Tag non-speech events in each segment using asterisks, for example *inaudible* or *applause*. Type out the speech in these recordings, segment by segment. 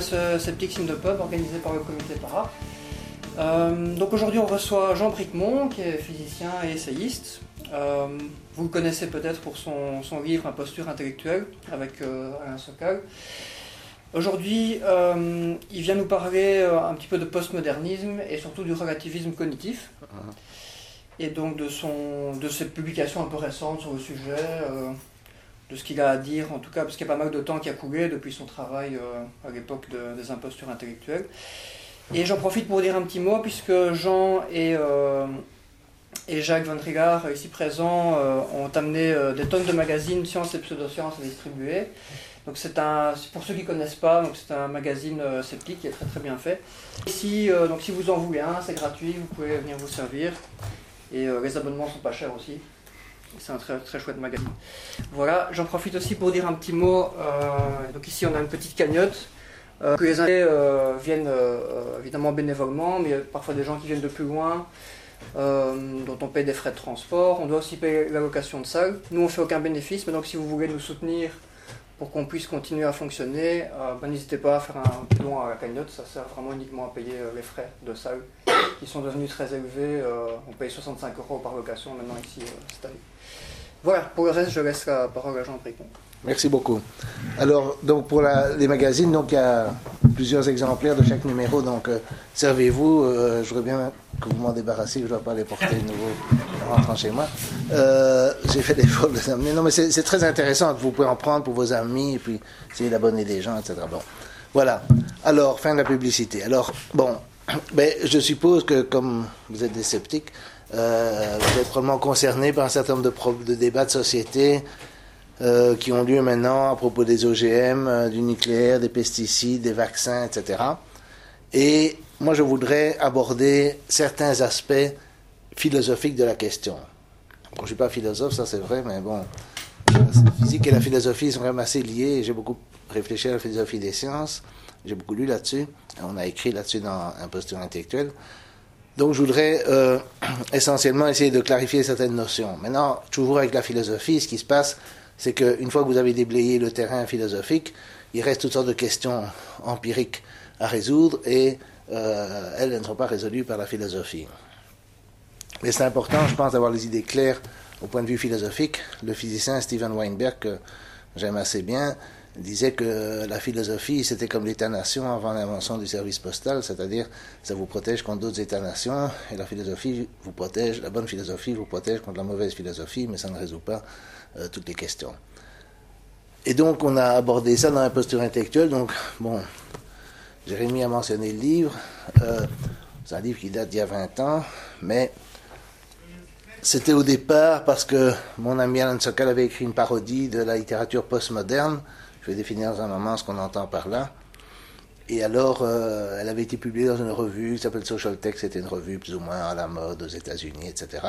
ce Sceptic Sim de Pub organisé par le comité Para. Euh, donc aujourd'hui on reçoit Jean Bricmont qui est physicien et essayiste. Euh, vous le connaissez peut-être pour son, son, livre Imposture intellectuelle avec euh, Alain Sokal. Aujourd'hui il vient nous parler un petit peu de postmodernisme et surtout du relativisme cognitif. Et donc de, son, de ses publications un peu récentes sur le sujet, de ce qu'il a à dire en tout cas, parce qu'il y a pas mal de temps qui a coulé depuis son travail à l'époque de, des impostures intellectuelles. Et j'en profite pour dire un petit mot, puisque Jean et, euh, et Jacques Van Trigard, ici présents, euh, ont amené euh, des tonnes de magazines sciences et pseudosciences à distribuer. Donc c'est un, pour ceux qui ne connaissent pas, c'est un magazine sceptique qui est très très bien fait. Ici, donc si vous en voulez un, c'est gratuit, vous pouvez venir vous servir. Et les abonnements sont pas chers aussi. C'est un très, très chouette magazine. Voilà, j'en profite aussi pour dire un petit mot. donc ici on a une petite cagnotte euh, que les invités euh, viennent euh, évidemment bénévolement, mais il y a parfois des gens qui viennent de plus loin, dont on paye des frais de transport. On doit aussi payer la location de salle. Nous, on ne fait aucun bénéfice, mais donc si vous voulez nous soutenir pour qu'on puisse continuer à fonctionner, ben, n'hésitez pas à faire un don à la cagnotte. Ça sert vraiment uniquement à payer les frais de salle qui sont devenus très élevés. on paye 65 euros par location maintenant ici cette année. Voilà, pour le reste, je laisse la parole à Jean Pricon. Merci beaucoup. Alors, donc pour les magazines, donc il y a plusieurs exemplaires de chaque numéro, donc euh, servez-vous. Euh, je voudrais bien que vous m'en débarrassiez, je ne dois pas les porter de nouveau en rentrant chez moi. Euh, J'ai fait l'effort de les amener. Non, mais c'est très intéressant. Vous pouvez en prendre pour vos amis et puis essayer d'abonner des gens, etc. Bon, voilà. Alors, fin de la publicité. Alors, bon, ben, je suppose que comme vous êtes des sceptiques, euh, vous êtes probablement concernés par un certain nombre de, débats de société euh, qui ont lieu maintenant à propos des OGM, euh, du nucléaire, des pesticides, des vaccins, etc. Et moi, je voudrais aborder certains aspects philosophiques de la question. Bon, je ne suis pas philosophe, ça c'est vrai, mais bon, la physique et la philosophie sont quand même assez liés. J'ai beaucoup réfléchi à la philosophie des sciences, j'ai beaucoup lu là-dessus. On a écrit là-dessus dans Imposture intellectuelle. Donc je voudrais euh, *clears throat* essentiellement essayer de clarifier certaines notions. Maintenant, toujours avec la philosophie, ce qui se passe, c'est qu'une fois que vous avez déblayé le terrain philosophique, il reste toutes sortes de questions empiriques à résoudre et euh, elles, ne sont pas résolues par la philosophie. Mais c'est important, je pense, d'avoir les idées claires au point de vue philosophique. Le physicien Steven Weinberg, que j'aime assez bien, disait que la philosophie, c'était comme l'État-nation avant l'invention du service postal, c'est-à-dire ça vous protège contre d'autres États-nations, et la philosophie vous protège, la bonne philosophie vous protège contre la mauvaise philosophie, mais ça ne résout pas euh, toutes les questions. Et donc on a abordé ça dans la posture intellectuelle, donc bon, Jérémy a mentionné le livre, euh, c'est un livre qui date d'il y a 20 ans, mais c'était au départ parce que mon ami Alan Sokal avait écrit une parodie de la littérature postmoderne, je vais définir dans un moment ce qu'on entend par là. Et alors, euh, elle avait été publiée dans une revue qui s'appelle Social Text, c'était une revue plus ou moins à la mode aux États-Unis, etc.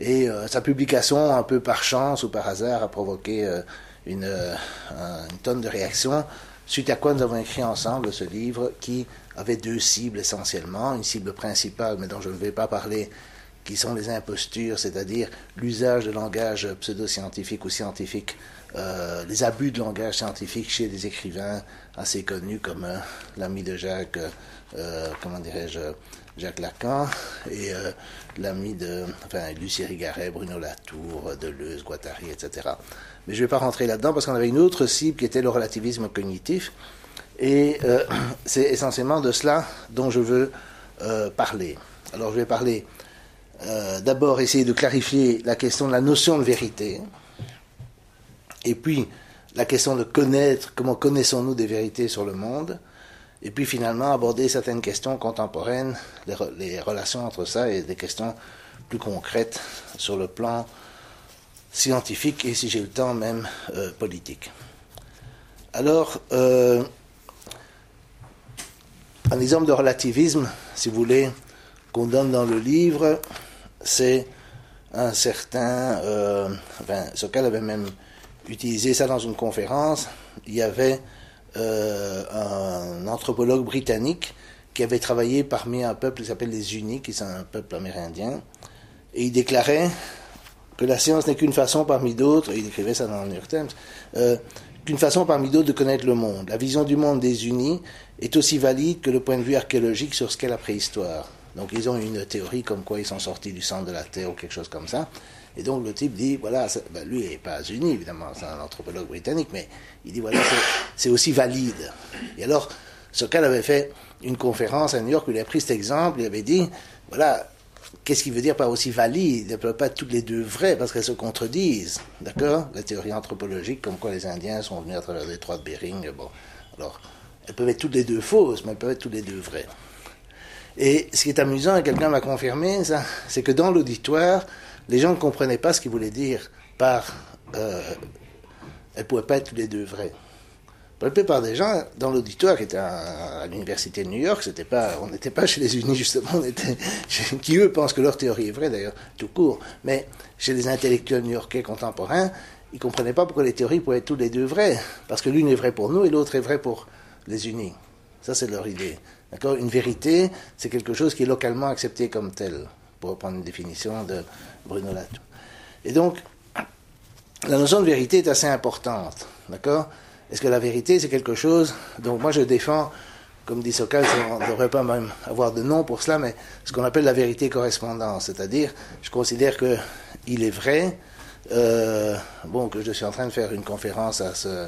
Et euh, sa publication, un peu par chance ou par hasard, a provoqué euh, une, une, tonne de réactions, suite à quoi nous avons écrit ensemble ce livre qui avait deux cibles essentiellement, une cible principale, mais dont je ne vais pas parler, qui sont les impostures, c'est-à-dire l'usage de langage pseudo-scientifique ou scientifique euh, les abus de langage scientifique chez des écrivains assez connus comme euh, l'ami de Jacques, euh, comment dirais-je, Jacques Lacan, et l'ami de enfin, Lucie Rigaret, Bruno Latour, Deleuze, Guattari, etc. Mais je ne vais pas rentrer là-dedans parce qu'on avait une autre cible qui était le relativisme cognitif, et *clears throat* c'est essentiellement de cela dont je veux parler. Alors je vais parler d'abord essayer de clarifier la question de la notion de vérité, et puis la question de connaître, comment connaissons-nous des vérités sur le monde, et puis finalement aborder certaines questions contemporaines, les, relations entre ça et des questions plus concrètes sur le plan scientifique et si j'ai le temps même euh, politique. Alors, euh, un exemple de relativisme, si vous voulez, qu'on donne dans le livre, c'est un certain, euh, enfin, Sokal avait même utilisé ça dans une conférence. Il y avait euh, un anthropologue britannique qui avait travaillé parmi un peuple qui s'appelle les Unis, qui sont un peuple amérindien, et il déclarait que la science n'est qu'une façon parmi d'autres, il écrivait ça dans le New York Times, euh, qu'une façon parmi d'autres de connaître le monde. La vision du monde des unis est aussi valide que le point de vue archéologique sur ce qu'est la préhistoire. Donc ils ont une théorie comme quoi ils sont sortis du centre de la Terre ou quelque chose comme ça. Et donc le type dit, voilà, ben, lui n'est pas uni évidemment, c'est un anthropologue britannique, mais il dit, voilà, c'est aussi valide. Et alors, Sokal avait fait une conférence à New York où il a pris cet exemple, il avait dit, voilà, qu'est-ce qu'il veut dire par aussi valide ne peuvent pas être toutes les deux vraies parce qu'elles se contredisent, d'accord? La théorie anthropologique, comme quoi les Indiens sont venus à travers les détroit de Bering, bon, alors, elles peuvent être toutes les deux fausses, mais elles peuvent être toutes les deux vraies. Et ce qui est amusant, et quelqu'un m'a confirmé ça, c'est que dans l'auditoire, les gens ne comprenaient pas ce qu'il voulait dire par euh, elles ne pouvaient pas être toutes les deux vraies. Pour la plupart des gens dans l'auditoire qui était à, l'université de New York, c'était pas, on n'était pas chez les unis justement, on était qui eux pensent que leur théorie est vraie d'ailleurs, tout court. Mais chez les intellectuels new-yorkais contemporains, ils comprenaient pas pourquoi les théories pouvaient être toutes les deux vraies, parce que l'une est vraie pour nous et l'autre est vraie pour les unis. Ça c'est leur idée. D'accord? Une vérité, c'est quelque chose qui est localement accepté comme tel, pour reprendre une définition de Bruno Latour. Et donc, la notion de vérité est assez importante. D'accord? Est-ce que la vérité, c'est quelque chose? Donc, moi, je défends, comme dit Sokal, on ne devrait pas même avoir de nom pour cela, mais ce qu'on appelle la vérité correspondante. C'est-à-dire, je considère qu'il est vrai, euh, bon, que je suis en train de faire une conférence euh,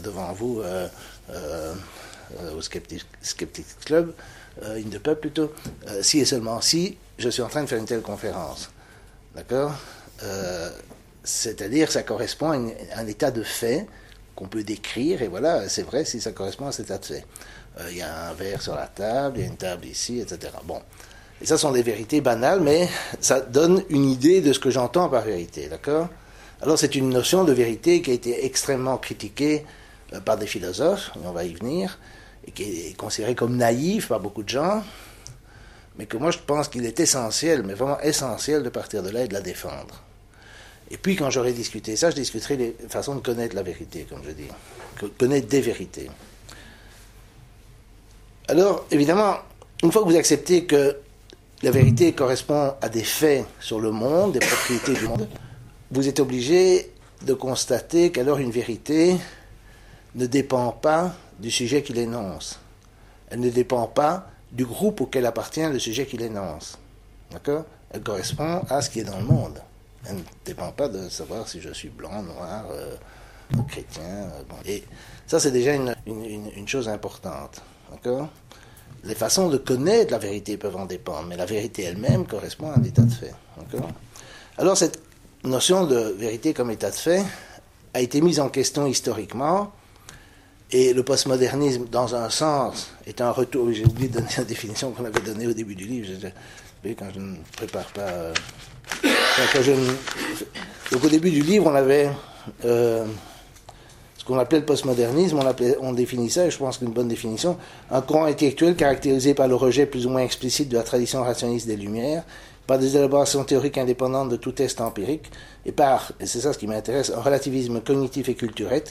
devant vous. Euh, au Skeptic, Club, euh, in the pub plutôt, euh, si et seulement si je suis en train de faire une telle conférence. D'accord C'est-à-dire, ça correspond à, un état de fait qu'on peut décrire, et voilà, c'est vrai si ça correspond à cet état de fait. Il y a un verre sur la table, il y a une table ici, etc. Bon. Et ça sont des vérités banales, mais ça donne une idée de ce que j'entends par vérité, d'accord Alors c'est une notion de vérité qui a été extrêmement critiquée par des philosophes, et on va y venir, et qui est considéré comme naïf par beaucoup de gens, mais que moi je pense qu'il est essentiel, mais vraiment essentiel de partir de là et de la défendre. Et puis quand j'aurai discuté ça, je discuterai les façons de connaître la vérité, comme je dis, connaître des vérités. Alors, évidemment, une fois que vous acceptez que la vérité correspond à des faits sur le monde, des propriétés du monde, vous êtes obligé de constater qu'alors une vérité ne dépend pas du sujet qu'il énonce. Elle ne dépend pas du groupe auquel appartient le sujet qu'il énonce. D'accord? Elle correspond à ce qui est dans le monde. Elle ne dépend pas de savoir si je suis blanc, noir, euh, chrétien. Euh, Et ça, c'est déjà une, une, chose importante. D'accord? Les façons de connaître la vérité peuvent en dépendre, mais la vérité elle-même correspond à un état de fait. D'accord? Alors, cette notion de vérité comme état de fait a été mise en question historiquement et le postmodernisme, dans un sens, est un retour. J'ai oublié de donner la définition qu'on avait donnée au début du livre. quand je ne prépare pas. Euh, donc, au début du livre, on avait euh, ce qu'on appelait le postmodernisme. On, on définissait, je pense qu'une bonne définition, un courant intellectuel caractérisé par le rejet plus ou moins explicite de la tradition rationniste des Lumières, par des élaborations théoriques indépendantes de tout test empirique, et par, et c'est ça ce qui m'intéresse, un relativisme cognitif et culturel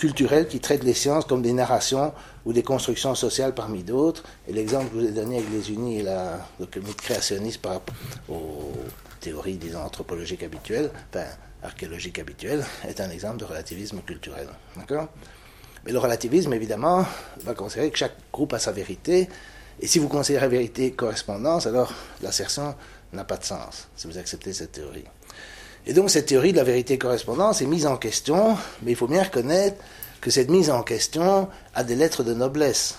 culturel qui traite les sciences comme des narrations ou des constructions sociales parmi d'autres. Et l'exemple que vous ai donné avec les unis et la, le comité créationniste par rapport aux théories, disons, anthropologiques habituelles, enfin, archéologiques habituelles, est un exemple de relativisme culturel. D'accord? Mais le relativisme, évidemment, va considérer que chaque groupe a sa vérité. Et si vous considérez vérité correspondance, alors l'assertion n'a pas de sens, si vous acceptez cette théorie. Et donc cette théorie de la vérité correspondance est mise en question, mais il faut bien reconnaître que cette mise en question a des lettres de noblesse.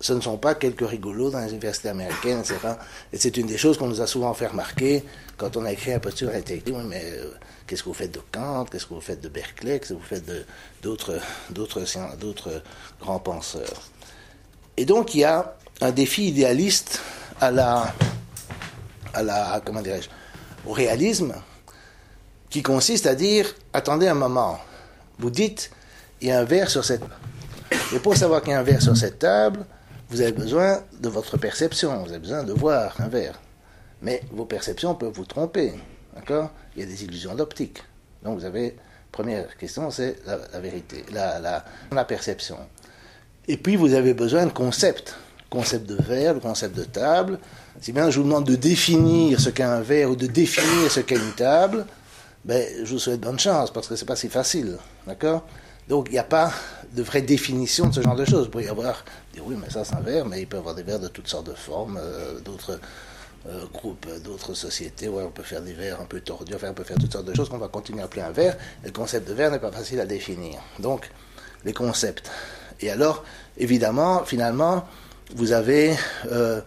Ce ne sont pas quelques rigolos dans les universités américaines, etc. Et c'est une des choses qu'on nous a souvent fait remarquer quand on a écrit un posture intellectuelle. Oui, mais euh, qu'est-ce que vous faites de Kant? Qu'est-ce que vous faites de Berkeley? Qu'est-ce que vous faites d'autres, d'autres, d'autres grands penseurs? Et donc il y a un défi idéaliste à la, à la comment dirais-je, au réalisme, qui consiste à dire attendez un moment, vous dites il y a un verre sur cette et pour savoir qu'il y a un verre sur cette table, vous avez besoin de votre perception, vous avez besoin de voir un verre. Mais vos perceptions peuvent vous tromper, d'accord? Il y a des illusions d'optique. Donc vous avez première question, c'est la, vérité, la, la, la perception. Et puis vous avez besoin de concepts, concept de verre, concept de table. Si bien je vous demande de définir ce qu'est un verre ou de définir ce qu'est une table, ben, je vous souhaite bonne chance parce que c'est pas si facile, d'accord? Donc il n'y a pas de vraie définition de ce genre de choses. Il pourrait y avoir, oui, mais ça c'est un verre, mais il peut y avoir des verres de toutes sortes de formes, euh, d'autres euh, groupes, d'autres sociétés, ouais, on peut faire des verres un peu tordus, on peut faire toutes sortes de choses qu'on va continuer à appeler un verre. Le concept de verre n'est pas facile à définir. Donc, les concepts. Et alors, évidemment, finalement, vous avez, euh,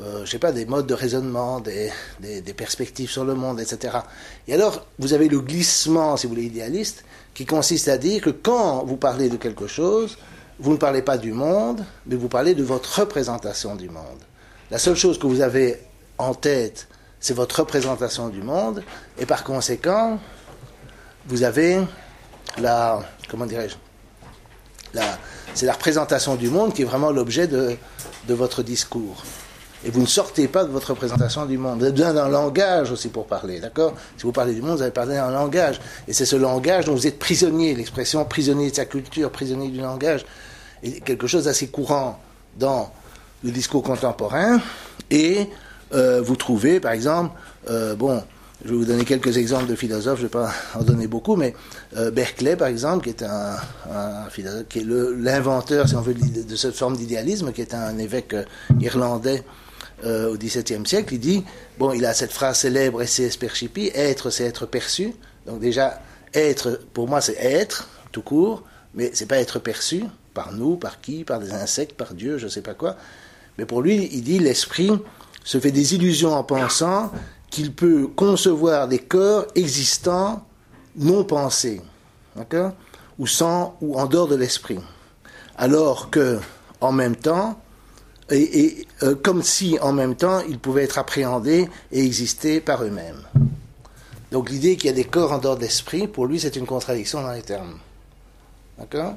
euh, je sais pas, des modes de raisonnement, des, des, perspectives sur le monde, etc. Et alors, vous avez le glissement, si vous voulez, idéaliste, qui consiste à dire que quand vous parlez de quelque chose, vous ne parlez pas du monde, mais vous parlez de votre représentation du monde. La seule chose que vous avez en tête, c'est votre représentation du monde, et par conséquent, vous avez la, comment dirais-je, c'est la représentation du monde qui est vraiment l'objet de, de, votre discours. Et vous ne sortez pas de votre représentation du monde. Vous avez besoin d'un langage aussi pour parler, d'accord? Si vous parlez du monde, vous allez parler d'un langage. Et c'est ce langage dont vous êtes prisonnier. L'expression prisonnier de sa culture, prisonnier du langage, est quelque chose d'assez courant dans le discours contemporain. Et euh, vous trouvez, par exemple, euh, bon, je vais vous donner quelques exemples de philosophes, je ne vais pas en donner beaucoup, mais euh, Berkeley, par exemple, qui est un, un philosophe, qui est l'inventeur, si on veut, de cette forme d'idéalisme, qui est un évêque irlandais euh, au XVIIe siècle, il dit, bon, il a cette phrase célèbre, esse percipi, être, c'est être perçu. Donc déjà, être, pour moi, c'est être, tout court, mais c'est pas être perçu par nous, par qui, par des insectes, par Dieu, je ne sais pas quoi. Mais pour lui, il dit, l'esprit se fait des illusions en pensant qu'il peut concevoir des corps existants non pensés, d'accord? Ou sans, ou en dehors de l'esprit. Alors que, en même temps, et, euh, comme si en même temps ils pouvaient être appréhendés et exister par eux-mêmes. Donc l'idée qu'il y a des corps en dehors de l'esprit, pour lui, c'est une contradiction dans les termes. D'accord?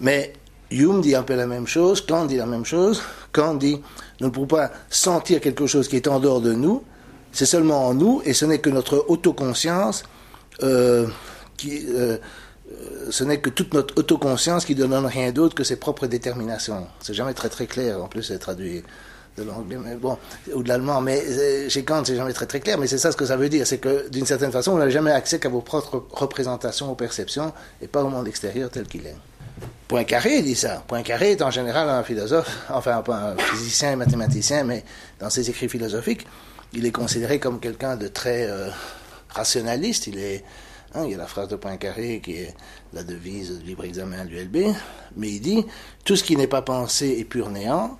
Mais Hume dit un peu la même chose, Kant dit la même chose. Kant dit nous ne pouvons pas sentir quelque chose qui est en dehors de nous, c'est seulement en nous, et ce n'est que notre autoconscience, euh, qui, euh, ce n'est que toute notre autoconscience qui ne donne rien d'autre que ses propres déterminations. C'est jamais très très clair, en plus c'est traduit de l'anglais, ou de l'allemand, mais euh, chez Kant c'est jamais très très clair, mais c'est ça ce que ça veut dire, c'est que d'une certaine façon vous n'avez jamais accès qu'à vos propres représentations, aux perceptions, et pas au monde extérieur tel qu'il est. Poincaré dit ça. Poincaré est en général un philosophe, enfin pas un physicien et mathématicien, mais dans ses écrits philosophiques, il est considéré comme quelqu'un de très euh, rationaliste. Il est, hein, il y a la phrase de Poincaré qui est la devise du libre examen du LB, mais il dit tout ce qui n'est pas pensé est pur néant.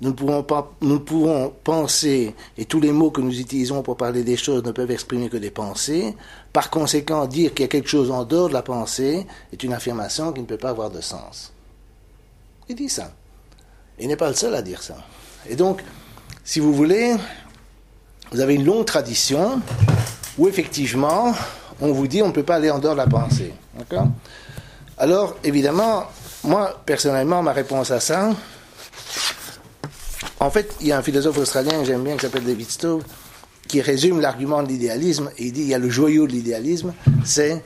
Nous ne, pouvons pas, nous pouvons penser, et tous les mots que nous utilisons pour parler des choses ne peuvent exprimer que des pensées. Par conséquent, dire qu'il y a quelque chose en dehors de la pensée est une affirmation qui ne peut pas avoir de sens. Il dit ça. Il n'est pas le seul à dire ça. Et donc, si vous voulez, vous avez une longue tradition où effectivement, on vous dit on ne peut pas aller en dehors de la pensée. D'accord Alors, évidemment, moi, personnellement, ma réponse à ça, en fait, il y a un philosophe australien que j'aime bien qui s'appelle David Stove, qui résume l'argument de l'idéalisme, et il dit il y a le joyau de l'idéalisme, c'est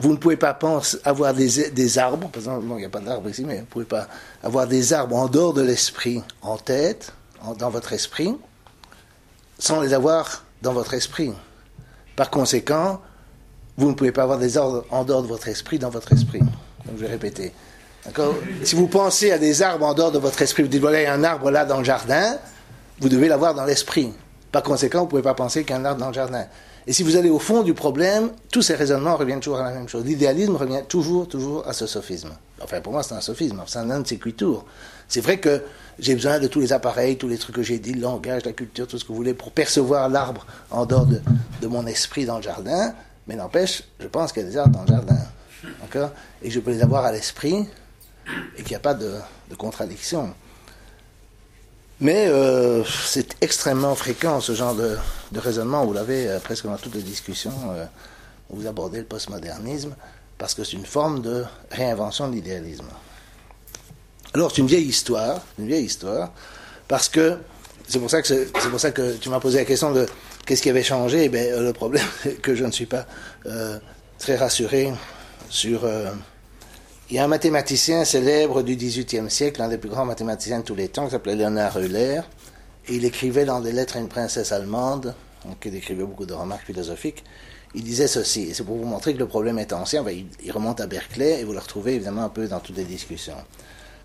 vous ne pouvez pas penser, avoir des, des arbres, par exemple, il n'y a pas d'arbres ici, mais vous ne pouvez pas avoir des arbres en dehors de l'esprit, en tête, dans votre esprit, sans les avoir dans votre esprit. Par conséquent, vous ne pouvez pas avoir des ordres en dehors de votre esprit dans votre esprit. Donc je vais répéter. D'accord? Si vous pensez à des arbres en dehors de votre esprit, vous dites voilà, il y a un arbre là dans le jardin, vous devez l'avoir dans l'esprit. Par conséquent, vous ne pouvez pas penser qu'il y a un arbre dans le jardin. Et si vous allez au fond du problème, tous ces raisonnements reviennent toujours à la même chose. L'idéalisme revient toujours, toujours à ce sophisme. Enfin, pour moi, c'est un sophisme. C'est un de. C'est vrai que j'ai besoin de tous les appareils, tous les trucs que j'ai dit, le langage, la culture, tout ce que vous voulez, pour percevoir l'arbre en dehors de, mon esprit dans le jardin. Mais n'empêche, je pense qu'il y a des arbres dans le jardin. D'accord Et je peux les avoir à l'esprit et qu'il n'y a pas de, contradiction. Mais euh, c'est extrêmement fréquent ce genre de, raisonnement. Vous l'avez euh, presque dans toutes les discussions euh, où vous abordez le postmodernisme, parce que c'est une forme de réinvention de l'idéalisme. Alors c'est une vieille histoire, une vieille histoire, parce que c'est pour ça que c'est pour ça que tu m'as posé la question de qu'est-ce qui avait changé? Eh le problème *laughs* c'est que je ne suis pas euh, très rassuré sur. Euh, il y a un mathématicien célèbre du XVIIIe siècle, l'un des plus grands mathématiciens de tous les temps, qui s'appelait Leonard Euler, il écrivait dans des lettres à une princesse allemande, donc il écrivait beaucoup de remarques philosophiques. il disait ceci, et c'est pour vous montrer que le problème est ancien, il, il remonte à Berkeley, et vous le retrouvez évidemment un peu dans toutes les discussions.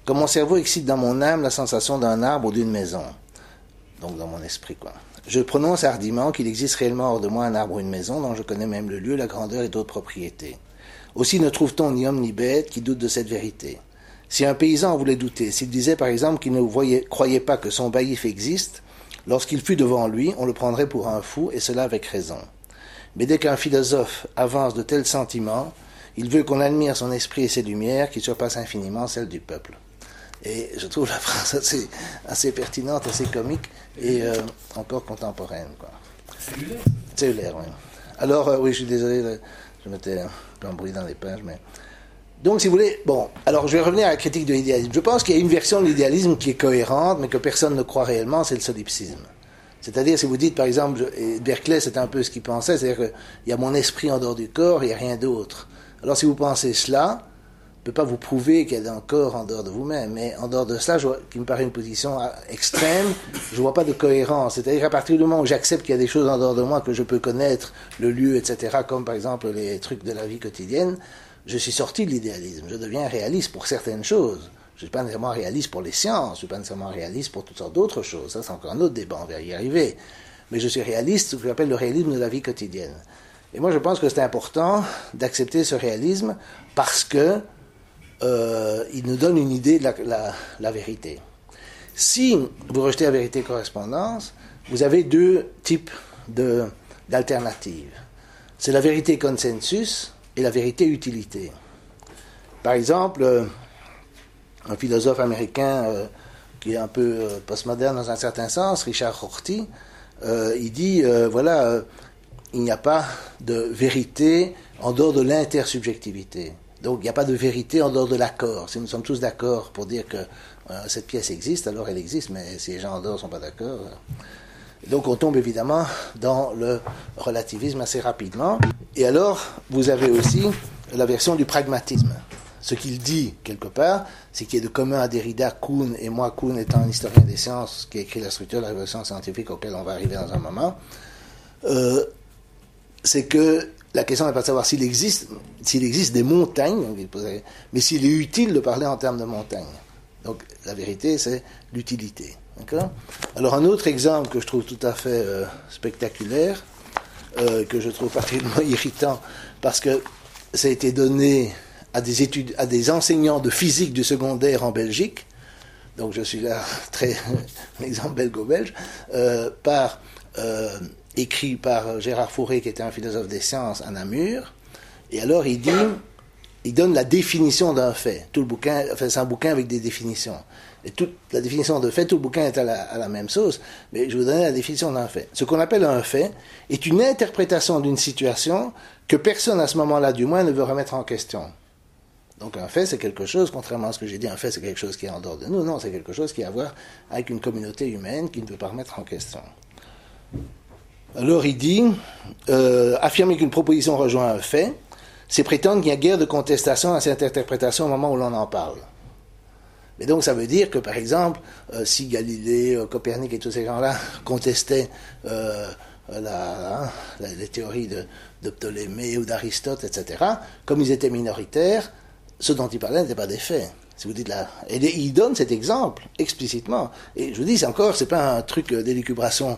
Comme mon cerveau excite dans mon âme la sensation d'un arbre ou d'une maison, donc dans mon esprit, quoi. Je prononce hardiment qu'il existe réellement hors de moi un arbre ou une maison dont je connais même le lieu, la grandeur et d'autres propriétés. Aussi ne trouve-t-on ni homme ni bête qui doute de cette vérité. Si un paysan voulait douter, s'il disait par exemple qu'il ne voyait, croyait pas que son baillif existe, lorsqu'il fut devant lui, on le prendrait pour un fou, et cela avec raison. Mais dès qu'un philosophe avance de tels sentiments, il veut qu'on admire son esprit et ses lumières qui surpassent infiniment celles du peuple. Et je trouve la phrase assez, pertinente, assez comique et euh, encore contemporaine. Quoi. Cellulaire. Cellulaire, oui. Alors, euh, oui, je suis désolé, je m'étais un peu embrouillé dans les pages, mais. Donc, si vous voulez, bon, alors je vais revenir à la critique de l'idéalisme. Je pense qu'il y a une version de l'idéalisme qui est cohérente, mais que personne ne croit réellement, c'est le solipsisme. C'est-à-dire, si vous dites, par exemple, je, Berkeley, c'est un peu ce qu'il pensait, c'est-à-dire qu'il y a mon esprit en dehors du corps, il n'y a rien d'autre. Alors, si vous pensez cela, ne peut pas vous prouver qu'il a un corps en dehors de vous-même, mais en dehors de cela, je qui me paraît une position extrême, je ne vois pas de cohérence. C'est-à-dire qu'à partir du moment où j'accepte qu'il y a des choses en dehors de moi que je peux connaître, le lieu, etc., comme par exemple les trucs de la vie quotidienne, je suis sorti de l'idéalisme. Je deviens réaliste pour certaines choses. Je ne suis pas nécessairement réaliste pour les sciences, je ne suis pas nécessairement réaliste pour toutes sortes d'autres choses. Ça, c'est encore un autre débat, on va y arriver. Mais je suis réaliste, ce que j'appelle le réalisme de la vie quotidienne. Et moi, je pense que c'est important d'accepter ce réalisme parce que euh, il nous donne une idée de la, vérité. Si vous rejetez la vérité correspondance, vous avez deux types d'alternatives. C'est la vérité consensus et la vérité utilité. Par exemple, euh, un philosophe américain euh, qui est un peu postmoderne dans un certain sens, Richard Rorty, il dit, voilà, il n'y a pas de vérité en dehors de l'intersubjectivité. Donc il n'y a pas de vérité en dehors de l'accord. Si nous sommes tous d'accord pour dire que euh, cette pièce existe, alors elle existe, mais si les gens en dehors ne sont pas d'accord. Euh... Donc on tombe évidemment dans le relativisme assez rapidement. Et alors, vous avez aussi la version du pragmatisme. Ce qu'il dit, quelque part, c'est qu'il a de commun à Derrida, Kuhn, et moi, Kuhn étant un historien des sciences qui a écrit la structure de la révolution scientifique auquel on va arriver dans un moment, euh, c'est que la question n'est pas de savoir s'il existe, s'il existe des montagnes, mais s'il est utile de parler en termes de montagnes. Donc la vérité, c'est l'utilité. Alors un autre exemple que je trouve tout à fait euh, spectaculaire, euh, que je trouve particulièrement *laughs* irritant, parce que ça a été donné à des études, à des enseignants de physique du secondaire en Belgique. Donc je suis là *laughs* très *laughs* exemple belgo-belge euh, par écrit par Gérard Fourré, qui était un philosophe des sciences à Namur. Et alors il dit, il donne la définition d'un fait. Tout le bouquin, c'est un bouquin avec des définitions. Et toute la définition de fait, tout le bouquin est à la, même sauce, mais je vous donne la définition d'un fait. Ce qu'on appelle un fait est une interprétation d'une situation que personne à ce moment-là, du moins, ne veut remettre en question. Donc un fait, c'est quelque chose, contrairement à ce que j'ai dit, un fait, c'est quelque chose qui est en dehors de nous. Non, c'est quelque chose qui a à voir avec une communauté humaine qui ne peut pas remettre en question. Alors il dit, euh, affirmer qu'une proposition rejoint un fait, c'est prétendre qu'il y a guère de contestation à cette interprétation au moment où l'on en parle. Mais donc ça veut dire que, par exemple, euh, si Galilée, euh, Copernic et tous ces gens-là *laughs* contestaient hein, les théories de, Ptolémée ou d'Aristote, etc., comme ils étaient minoritaires, ce dont ils parlaient n'étaient pas des faits. Si vous dites là, et il donne cet exemple explicitement. Et je vous dis, c'est encore, c'est pas un truc d'élucubration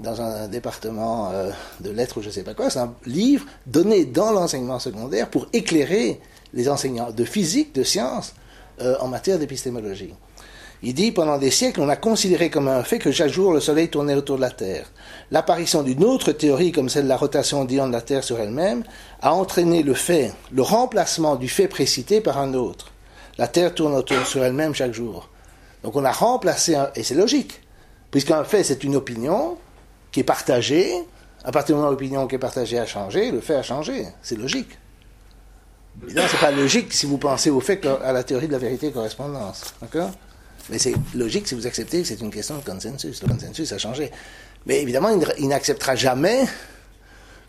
dans un département euh, de lettres ou je sais pas quoi. C'est un livre donné dans l'enseignement secondaire pour éclairer les enseignants de physique, de sciences euh, en matière d'épistémologie. Il dit, pendant des siècles, on a considéré comme un fait que chaque jour le Soleil tournait autour de la Terre. L'apparition d'une autre théorie, comme celle de la rotation d'ion de la Terre sur elle-même, a entraîné le fait, le remplacement du fait précité par un autre. La Terre tourne autour sur elle-même chaque jour. Donc on a remplacé, et c'est logique, puisqu'un fait c'est une opinion qui est partagée, à partir du moment où l'opinion qui est partagée a changé, le fait a changé, c'est logique. Évidemment, c'est pas logique si vous pensez au fait à la théorie de la vérité correspondance, d'accord? Mais c'est logique si vous acceptez que c'est une question de consensus. Le consensus a changé. Mais évidemment, il n'acceptera jamais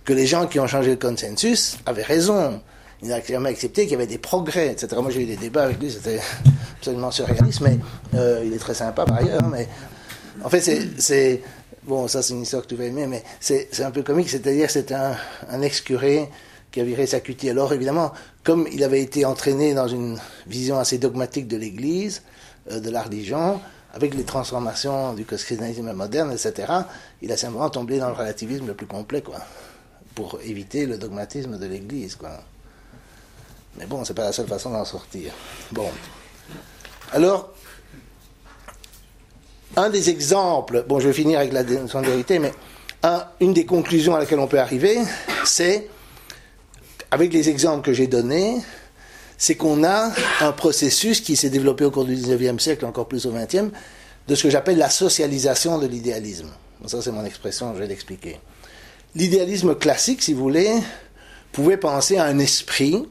que les gens qui ont changé le consensus avaient raison il n'a jamais accepté qu'il y avait des progrès, etc. Moi, j'ai eu des débats avec lui, c'était absolument surréaliste, mais euh, il est très sympa par ailleurs. Mais en fait, c'est Bon, ça c'est une histoire que tu vas aimer, mais c'est un peu comique, c'est-à-dire c'est un, un ex-curé qui a viré sa cutie. Alors évidemment, comme il avait été entraîné dans une vision assez dogmatique de l'Église, euh, de la religion, avec les transformations du christianisme moderne, etc., il a simplement tombé dans le relativisme le plus complet, quoi, pour éviter le dogmatisme de l'Église, quoi. Mais bon, c'est pas la seule façon d'en sortir. Bon. Alors, un des exemples, bon, je vais finir avec la notion de vérité, mais une des conclusions à laquelle on peut arriver, c'est, avec les exemples que j'ai donnés, c'est qu'on a un processus qui s'est développé au cours du 19e siècle, encore plus au 20e, de ce que j'appelle la socialisation de l'idéalisme. ça, c'est mon expression, je vais l'expliquer. L'idéalisme classique, si vous voulez, pouvait penser à un esprit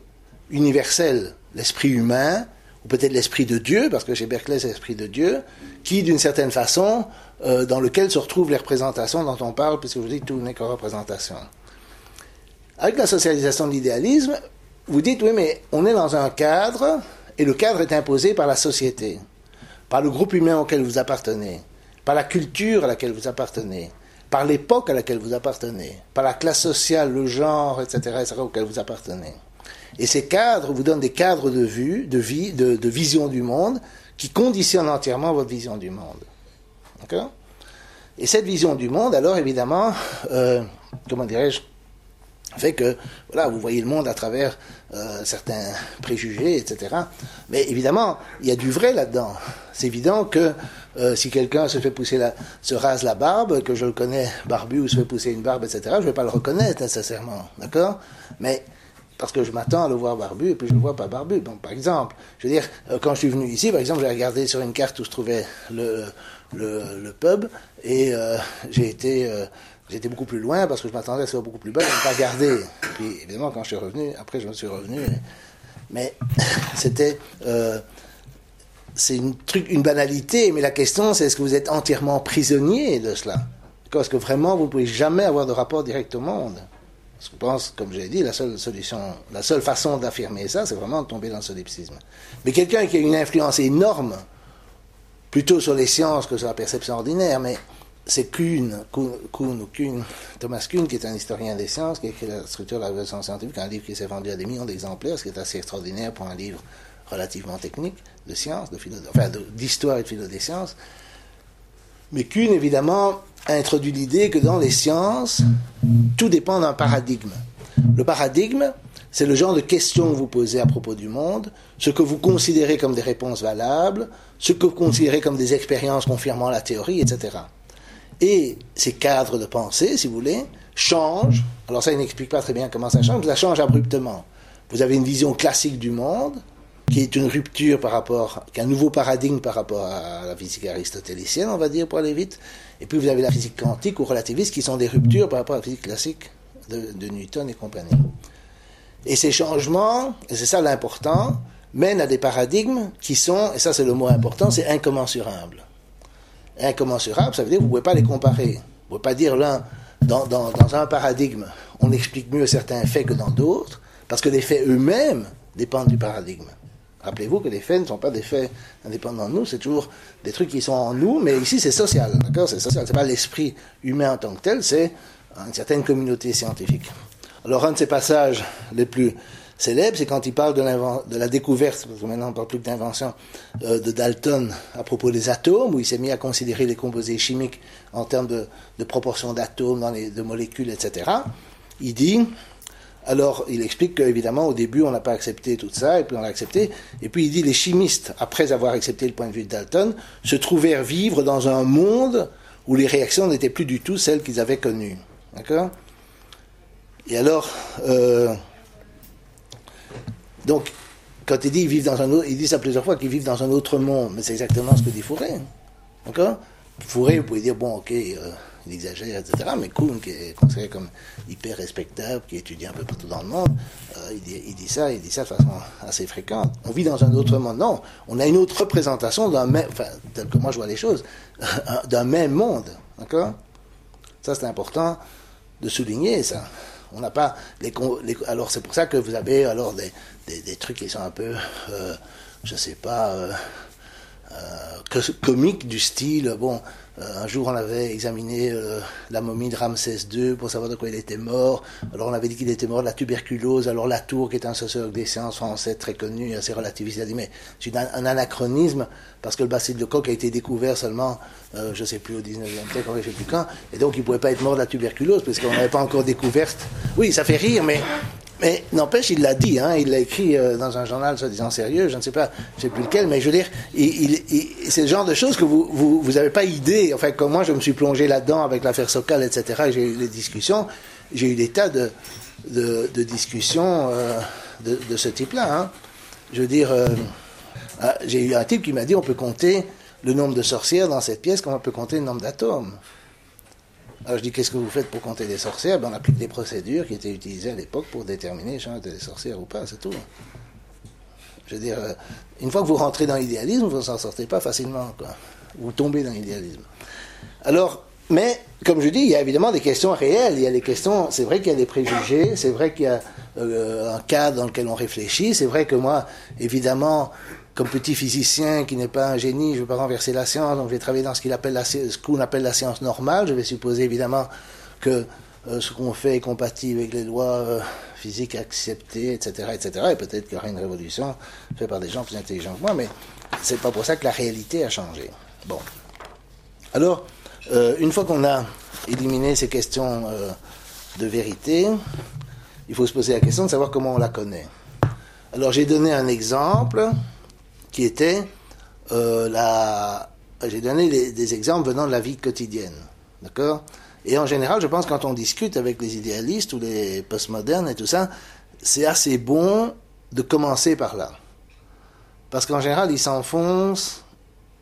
universel, l'esprit humain, ou peut-être l'esprit de Dieu, parce que chez Berkeley, c'est l'esprit de Dieu, qui, d'une certaine façon, euh, dans lequel se retrouvent les représentations dont on parle, puisque vous que tout n'est que représentation. Avec la socialisation de l'idéalisme, vous dites, oui, mais on est dans un cadre, et le cadre est imposé par la société, par le groupe humain auquel vous appartenez, par la culture à laquelle vous appartenez, par l'époque à laquelle vous appartenez, par la classe sociale, le genre, etc., etc., auquel vous appartenez. Et ces cadres vous donnent des cadres de vue, de vie, de, vision du monde, qui conditionnent entièrement votre vision du monde. D'accord? Et cette vision du monde, alors évidemment, euh, comment dirais-je, fait que voilà, vous voyez le monde à travers euh, certains préjugés, etc. Mais évidemment, il y a du vrai là-dedans. C'est évident que euh, si quelqu'un se fait pousser se rase la barbe, que je le connais barbu ou se fait pousser une barbe, etc., je ne vais pas le reconnaître nécessairement, d'accord? Mais parce que je m'attends à le voir barbu et puis je ne le vois pas barbu. Bon, par exemple, je veux dire, euh, quand je suis venu ici, par exemple, j'ai regardé sur une carte où se trouvait le, le, pub et j'ai été J'étais beaucoup plus loin parce que je m'attendais à ce soit beaucoup plus bas, je n'ai pas regardé. Puis évidemment, quand je suis revenu, après je me suis revenu. Mais *laughs* c'était. Euh, c'est une, une banalité, mais la question c'est est-ce que vous êtes entièrement prisonnier de cela? Est-ce que vraiment vous ne pouvez jamais avoir de rapport direct au monde je pense, comme j'ai dit, la seule solution, la seule façon d'affirmer ça, c'est vraiment de tomber dans le solipsisme. Mais quelqu'un qui a une influence énorme, plutôt sur les sciences que sur la perception ordinaire, mais c'est Kuhn, Kuhn, ou Kuhn, Thomas Kuhn, qui est un historien des sciences, qui a écrit la structure de la révolution scientifique, un livre qui s'est vendu à des millions d'exemplaires, ce qui est assez extraordinaire pour un livre relativement technique de sciences, de enfin, d'histoire et de philo des sciences. Mais Kuhn, évidemment, a introduit l'idée que dans les sciences, tout dépend d'un paradigme. Le paradigme, c'est le genre de questions que vous posez à propos du monde, ce que vous considérez comme des réponses valables, ce que vous considérez comme des expériences confirmant la théorie, etc. Et ces cadres de pensée, si vous voulez, changent. Alors ça, il n'explique pas très bien comment ça change, mais ça change abruptement. Vous avez une vision classique du monde, qui est une rupture par rapport, qui est un nouveau paradigme par rapport à la physique aristotélicienne, on va dire, pour aller vite. Et puis vous avez la physique quantique ou relativiste, qui sont des ruptures par rapport à la physique classique de, Newton et compagnie. Et ces changements, et c'est ça l'important, mènent à des paradigmes qui sont, et ça c'est le mot important, c'est incommensurables incommensurable, ça veut dire que vous ne pouvez pas les comparer. Vous ne pouvez pas dire l'un, dans, dans, un paradigme, on explique mieux certains faits que dans d'autres, parce que les faits eux-mêmes dépendent du paradigme. Rappelez-vous que les faits ne sont pas des faits indépendants de nous, c'est toujours des trucs qui sont en nous, mais ici c'est social, d'accord? C'est social, c'est pas l'esprit humain en tant que tel, c'est une certaine communauté scientifique. Alors un de ces passages les plus célèbre, c'est quand il parle de, la découverte, parce que maintenant on parle plus d'invention, euh, de Dalton à propos des atomes, où il s'est mis à considérer les composés chimiques en termes de, de proportion d'atomes, dans les, de molécules, etc. Il dit, alors il explique qu'évidemment au début on n'a pas accepté tout ça, et puis on l'a accepté, et puis il dit les chimistes, après avoir accepté le point de vue de Dalton, se trouvèrent vivre dans un monde où les réactions n'étaient plus du tout celles qu'ils avaient connues. D'accord? Et alors, euh, donc, quand il dit qu'ils vivent dans un autre, il dit ça plusieurs fois qu'ils vivent dans un autre monde, mais c'est exactement ce que dit Fourré. D'accord? Fourré, vous pouvez dire, bon, ok, euh, il exagère, etc. Mais Kuhn, qui est considéré comme hyper respectable, qui étudie un peu partout dans le monde, euh, il, dit, ça, il dit ça de façon assez fréquente. On vit dans un autre monde. Non, on a une autre représentation d'un même, enfin, tel que moi je vois les choses, *laughs* d'un même monde. D'accord? Ça, c'est important de souligner ça. On n'a pas les, alors c'est pour ça que vous avez alors des, des, trucs qui sont un peu, euh, je sais pas, euh, comiques du style, bon, euh, un jour, on avait examiné euh, la momie de Ramsès II pour savoir de quoi il était mort. Alors, on avait dit qu'il était mort de la tuberculose. Alors, Latour, qui est un sociologue des sciences français très connu, assez relativiste, a dit mais c'est un, anachronisme parce que le bacille de coq a été découvert seulement, euh, je ne sais plus, au 19e siècle, je ne sais plus quand. Et donc, il ne pouvait pas être mort de la tuberculose parce qu'on n'avait pas encore découvert. Oui, ça fait rire, mais mais n'empêche, il l'a dit, hein, il l'a écrit euh, dans un journal soi-disant sérieux, je ne sais pas, je sais plus lequel, mais je veux dire, c'est le genre de choses que vous vous, avez pas idée. Enfin, comme moi, je me suis plongé là-dedans avec l'affaire Sokal, etc. J'ai eu des discussions, j'ai eu des tas de, discussions euh, de, de, ce type-là. Hein. Je veux dire, euh, ah, j'ai eu un type qui m'a dit on peut compter le nombre de sorcières dans cette pièce comme on peut compter le nombre d'atomes. Alors je dis, qu'est-ce que vous faites pour compter les sorcières? Ben, On applique des procédures qui étaient utilisées à l'époque pour déterminer si on était des sorcières ou pas, c'est tout. Je veux dire, euh, une fois que vous rentrez dans l'idéalisme, vous ne s'en sortez pas facilement. Vous tombez dans l'idéalisme. Alors, mais, comme je dis, il y a évidemment des questions réelles. Il y a des questions, c'est vrai qu'il y a des préjugés, c'est vrai qu'il y a euh, un cadre dans lequel on réfléchit, c'est vrai que moi, évidemment, comme petit physicien qui n'est pas un génie, je ne veux pas renverser la science, donc je vais travailler dans ce qu'on appelle, la, ce science normale. Je vais supposer évidemment que euh, ce qu'on fait est compatible avec les lois euh, physiques acceptées, etc., etc. Et peut-être qu'il y aura une révolution faite par des gens plus intelligents que moi, mais c'est pas pour ça que la réalité a changé. Bon. Alors, euh, une fois qu'on a éliminé ces questions de vérité, il faut se poser la question de savoir comment on la connaît. Alors, j'ai donné un exemple qui était euh, la. J'ai donné des exemples venant de la vie quotidienne. D'accord? Et en général, je pense quand on discute avec les idéalistes ou les postmodernes et tout ça, c'est assez bon de commencer par là. Parce qu'en général, ils s'enfoncent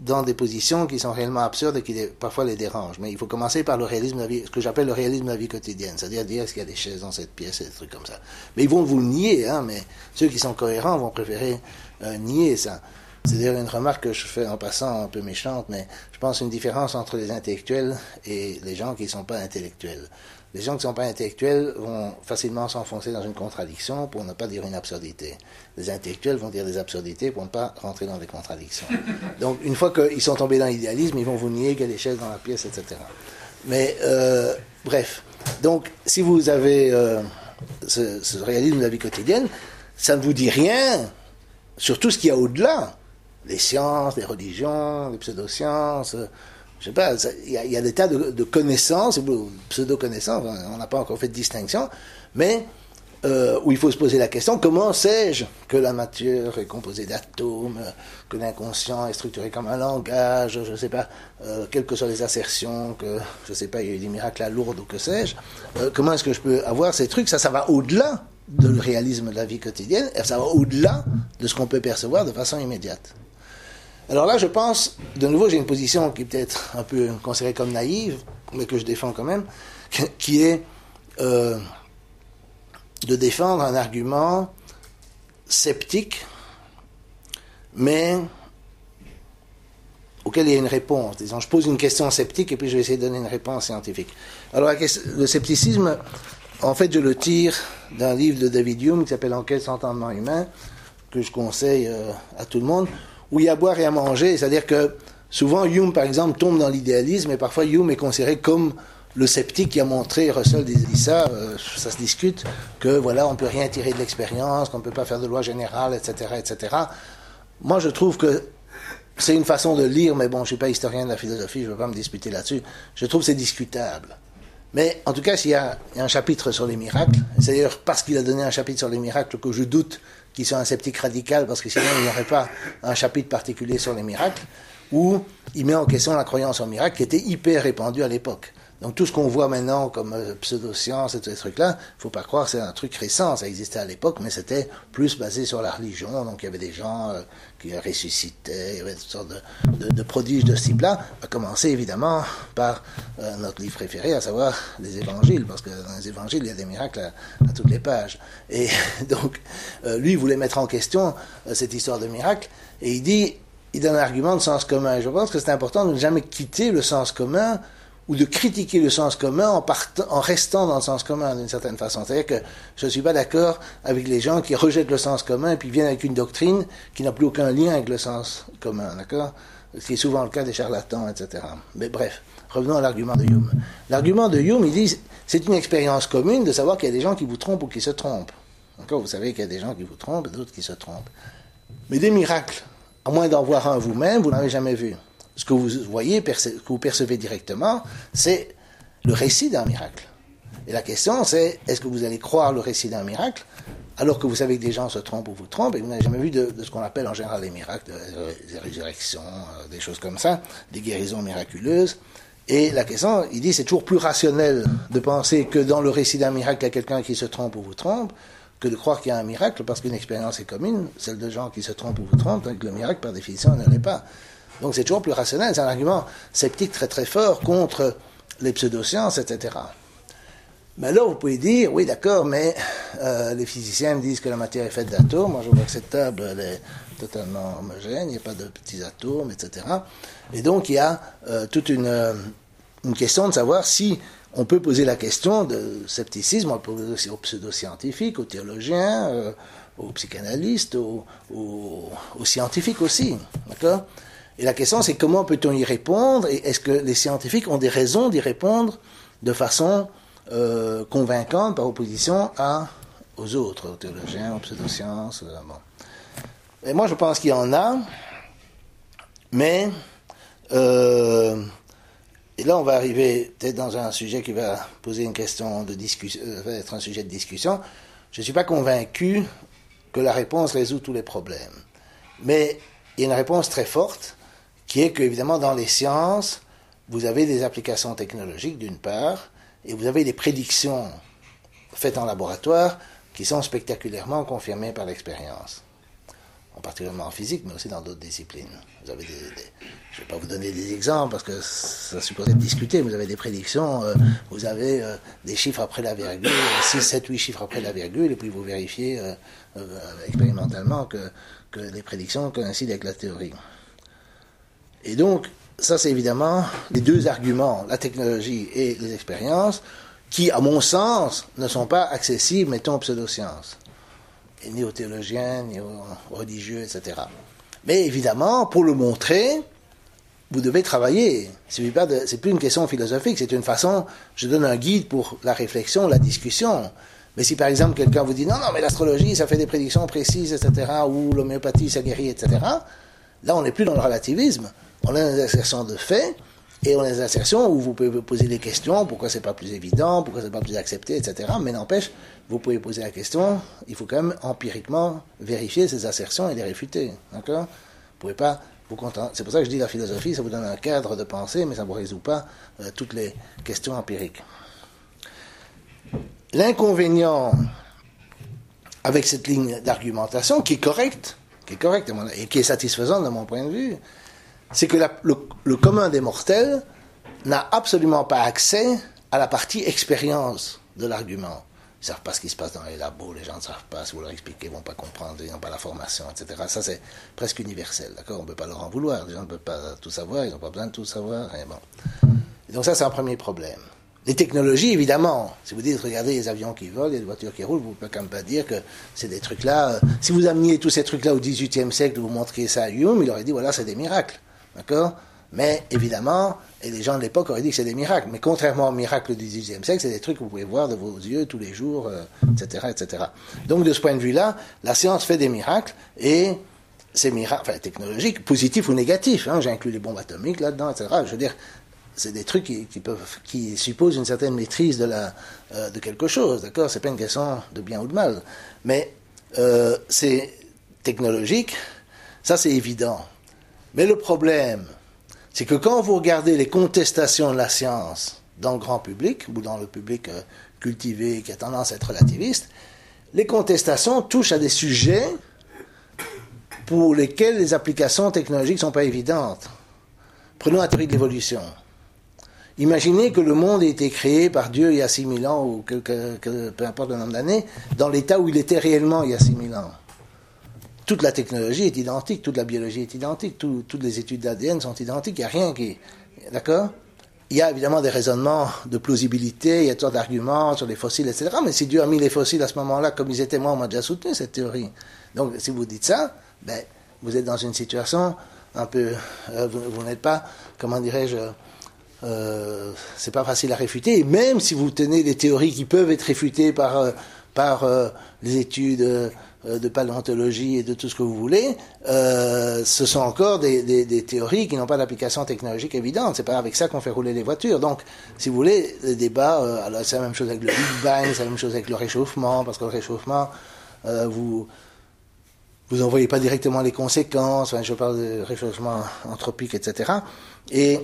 dans des positions qui sont réellement absurdes et qui parfois les dérangent. Mais il faut commencer par le réalisme de la vie, ce que j'appelle le réalisme de la vie quotidienne, c'est-à-dire dire, est-ce qu'il y a des chaises dans cette pièce et des trucs comme ça. Mais ils vont vous nier, hein, mais ceux qui sont cohérents vont préférer euh, nier ça. C'est d'ailleurs une remarque que je fais en passant un peu méchante, mais je pense une différence entre les intellectuels et les gens qui ne sont pas intellectuels. Les gens qui ne sont pas intellectuels vont facilement s'enfoncer dans une contradiction pour ne pas dire une absurdité. Les intellectuels vont dire des absurdités pour ne pas rentrer dans des contradictions. *laughs* Donc, une fois qu'ils sont tombés dans l'idéalisme, ils vont vous nier qu'il y a des chaises dans la pièce, etc. Mais, euh, bref. Donc, si vous avez euh, ce, ce réalisme de la vie quotidienne, ça ne vous dit rien sur tout ce qu'il y a au-delà les sciences, les religions, les pseudosciences. Euh, je sais pas, il y, a des tas de, connaissances, pseudo-connaissances, on n'a pas encore fait de distinction, mais euh, où il faut se poser la question comment sais-je que la matière est composée d'atomes, que l'inconscient est structuré comme un langage, je ne sais pas, euh, quelles que soient les assertions, que je sais pas, il y a eu des miracles à Lourdes ou que sais-je, comment est-ce que je peux avoir ces trucs Ça, ça va au-delà de le réalisme de la vie quotidienne, ça va au-delà de ce qu'on peut percevoir de façon immédiate. Alors là, je pense, de nouveau, j'ai une position qui est peut-être un peu considérée comme naïve, mais que je défends quand même, qui est euh, de défendre un argument sceptique, mais auquel il y a une réponse. Disons, je pose une question sceptique et puis je vais essayer de donner une réponse scientifique. Alors, le scepticisme, en fait, je le tire d'un livre de David Hume qui s'appelle Enquête sans entendement humain, que je conseille euh, à tout le monde où il y a à boire et à manger. C'est-à-dire que souvent Hume, par exemple, tombe dans l'idéalisme et parfois Hume est considéré comme le sceptique qui a montré, Russell dit ça, euh, ça se discute, que voilà, on peut rien tirer de l'expérience, qu'on ne peut pas faire de loi générale, etc., etc. Moi, je trouve que c'est une façon de lire, mais bon, je ne suis pas historien de la philosophie, je ne veux pas me disputer là-dessus. Je trouve que c'est discutable. Mais en tout cas, s'il y, a un chapitre sur les miracles, c'est d'ailleurs parce qu'il a donné un chapitre sur les miracles que je doute qu'il soit un sceptique radical, parce que sinon il n'y aurait pas un chapitre particulier sur les miracles, où il met en question la croyance en miracles qui était hyper répandue à l'époque. Donc tout ce qu'on voit maintenant comme euh, pseudo-science et tous ces trucs-là, faut pas croire c'est un truc récent, ça existait à l'époque, mais c'était plus basé sur la religion. Donc il y avait des gens euh, qui il y avait toutes sortes de, prodiges de ce type-là, à commencer évidemment par euh, notre livre préféré, à savoir les évangiles, parce que dans les évangiles, il y a des miracles à, toutes les pages. Et *laughs* donc lui, il voulait mettre en question cette histoire de miracle, et il dit, il donne un argument de sens commun. Je pense que c'est important de ne jamais quitter le sens commun ou de critiquer le sens commun en, restant dans le sens commun d'une certaine façon. C'est-à-dire que je ne suis pas d'accord avec les gens qui rejettent le sens commun et puis viennent avec une doctrine qui n'a plus aucun lien avec le sens commun, d'accord? Ce qui est souvent le cas des charlatans, etc. Mais bref, revenons à l'argument de Hume. L'argument de Hume, il dit, c'est une expérience commune de savoir qu'il y a des gens qui vous trompent ou qui se trompent. D'accord? Vous savez qu'il y a des gens qui vous trompent et d'autres qui se trompent. Mais des miracles, à moins d'en voir un vous-même, vous n'avez jamais vu ce que vous voyez, que vous percevez directement, c'est le récit d'un miracle. Et la question, c'est est-ce que vous allez croire le récit d'un miracle alors que vous savez que des gens se trompent ou vous trompent et vous n'avez jamais vu de, ce qu'on appelle en général les miracles, des résurrections, euh, des choses comme ça, des guérisons miraculeuses. Et la question, il dit, c'est toujours plus rationnel de penser que dans le récit d'un miracle, il y a quelqu'un qui se trompe ou vous trompe, que de croire qu'il y a un miracle, parce qu'une expérience est commune, celle de gens qui se trompent ou vous trompent, donc le miracle, par définition, ne l'est pas. Donc c'est toujours plus rationnel, c'est un argument sceptique très très fort contre les pseudosciences, etc. Mais là, vous pouvez dire, oui, d'accord, mais euh, les physiciens me disent que la matière est faite d'atomes. Moi, je vois que cette table, est totalement homogène, il n'y a pas de petits atomes, etc. Et donc, il y a euh, toute une, euh, une, question de savoir si on peut poser la question de scepticisme, on peut poser aussi aux pseudo-scientifiques, aux théologiens, aux psychanalystes, aux, aux scientifiques aussi. D'accord? Et la question, c'est comment peut-on y répondre Et est-ce que les scientifiques ont des raisons d'y répondre de façon euh, convaincante par opposition à, aux autres, aux théologiens, aux pseudosciences euh. Et moi, je pense qu'il y en a, mais euh, et là, on va arriver peut-être dans un sujet qui va poser une question de discussion, va être un sujet de discussion. Je ne suis pas convaincu que la réponse résout tous les problèmes, mais il y a une réponse très forte qui est qu'évidemment dans les sciences, vous avez des applications technologiques d'une part, et vous avez des prédictions faites en laboratoire qui sont spectaculairement confirmées par l'expérience. En particulièrement en physique, mais aussi dans d'autres disciplines. Vous avez je ne vais pas vous donner des exemples parce que ça suppose être discuté. Vous avez des prédictions, euh, vous avez euh, des chiffres après la virgule, 6, 7, 8 chiffres après la virgule, et puis vous vérifiez euh, expérimentalement que les prédictions coïncident avec la théorie. Et donc, ça c'est évidemment les deux arguments, la technologie et les expériences, qui, à mon sens, ne sont pas accessibles, mettons, aux pseudosciences, et ni aux théologiens, ni aux religieux, etc. Mais évidemment, pour le montrer, vous devez travailler. Ce n'est plus une question philosophique, c'est une façon, je donne un guide pour la réflexion, la discussion. Mais si par exemple quelqu'un vous dit non, non, mais l'astrologie, ça fait des prédictions précises, etc., ou l'homéopathie, ça guérit, etc., là on n'est plus dans le relativisme on a des assertions de fait et on a des assertions où vous pouvez poser des questions, pourquoi c'est pas plus évident, pourquoi c'est pas plus accepté, etc. Mais n'empêche, vous pouvez poser la question, il faut quand même empiriquement vérifier ces assertions et les réfuter. D'accord? Vous pouvez pas vous contenter. C'est pour ça que je dis la philosophie, ça vous donne un cadre de pensée, mais ça ne vous résout pas euh, toutes les questions empiriques. L'inconvénient avec cette ligne d'argumentation, qui est correcte, qui est correcte et qui est satisfaisante de mon point de vue, c'est que le, commun des mortels n'a absolument pas accès à la partie expérience de l'argument. Ils ne savent pas ce qui se passe dans les labos, les gens ne savent pas, si vous leur expliquez, ils ne vont pas comprendre, ils n'ont pas la formation, etc. Ça, c'est presque universel, d'accord? On ne peut pas leur en vouloir, les gens ne peuvent pas tout savoir, ils n'ont pas besoin de tout savoir, et bon. donc ça, c'est un premier problème. Les technologies, évidemment, si vous dites, regardez les avions qui volent, les voitures qui roulent, vous ne pouvez quand même pas dire que c'est des trucs-là. Euh, si vous ameniez tous ces trucs-là au XVIIIe siècle, vous montriez ça à Hume, il aurait dit, voilà, c'est des miracles. D'accord? Mais évidemment, et les gens de l'époque auraient dit que c'est des miracles. Mais contrairement aux miracles du XVIIIe siècle, c'est des trucs que vous pouvez voir de vos yeux tous les jours, etc., euh, etc. Donc de ce point de vue-là, la science fait des miracles et ces miracles, enfin technologiques, positifs ou négatifs, hein, j'inclus les bombes atomiques là-dedans, etc. Je veux dire, c'est des trucs qui, supposent une certaine maîtrise euh, de quelque chose, d'accord? C'est pas une question de bien ou de mal. Mais euh, c'est technologique, ça c'est évident. Mais le problème, c'est que quand vous regardez les contestations de la science dans le grand public, ou dans le public euh, cultivé qui a tendance à être relativiste, les contestations touchent à des sujets pour lesquels les applications technologiques ne sont pas évidentes. Prenons la théorie de l'évolution. Imaginez que le monde ait été créé par Dieu il y a 6000 ans, ou peu importe le nombre d'années, dans l'état où il était réellement il y a 6000 ans toute la technologie est identique, toute la biologie est identique, toutes les études d'ADN sont identiques, il n'y a rien qui. D'accord? Il y a évidemment des raisonnements de plausibilité, il y a toutes d'arguments sur les fossiles, etc. Mais si Dieu a mis les fossiles à ce moment-là comme ils étaient, moi, on m'a déjà soutenu cette théorie. Donc, si vous dites ça, ben, vous êtes dans une situation un peu. Euh, vous, n'êtes pas, comment dirais-je, euh, c'est pas facile à réfuter. Et même si vous tenez des théories qui peuvent être réfutées par, euh, par les études de paléontologie et de tout ce que vous voulez, ce sont encore des, théories qui n'ont pas d'application technologique évidente. C'est pas avec ça qu'on fait rouler les voitures. Donc, si vous voulez, le débat, c'est la même chose avec le Big Bang, c'est la même chose avec le réchauffement, parce que le réchauffement, vous vous n'en voyez pas directement les conséquences, je parle de réchauffement anthropique, etc. Et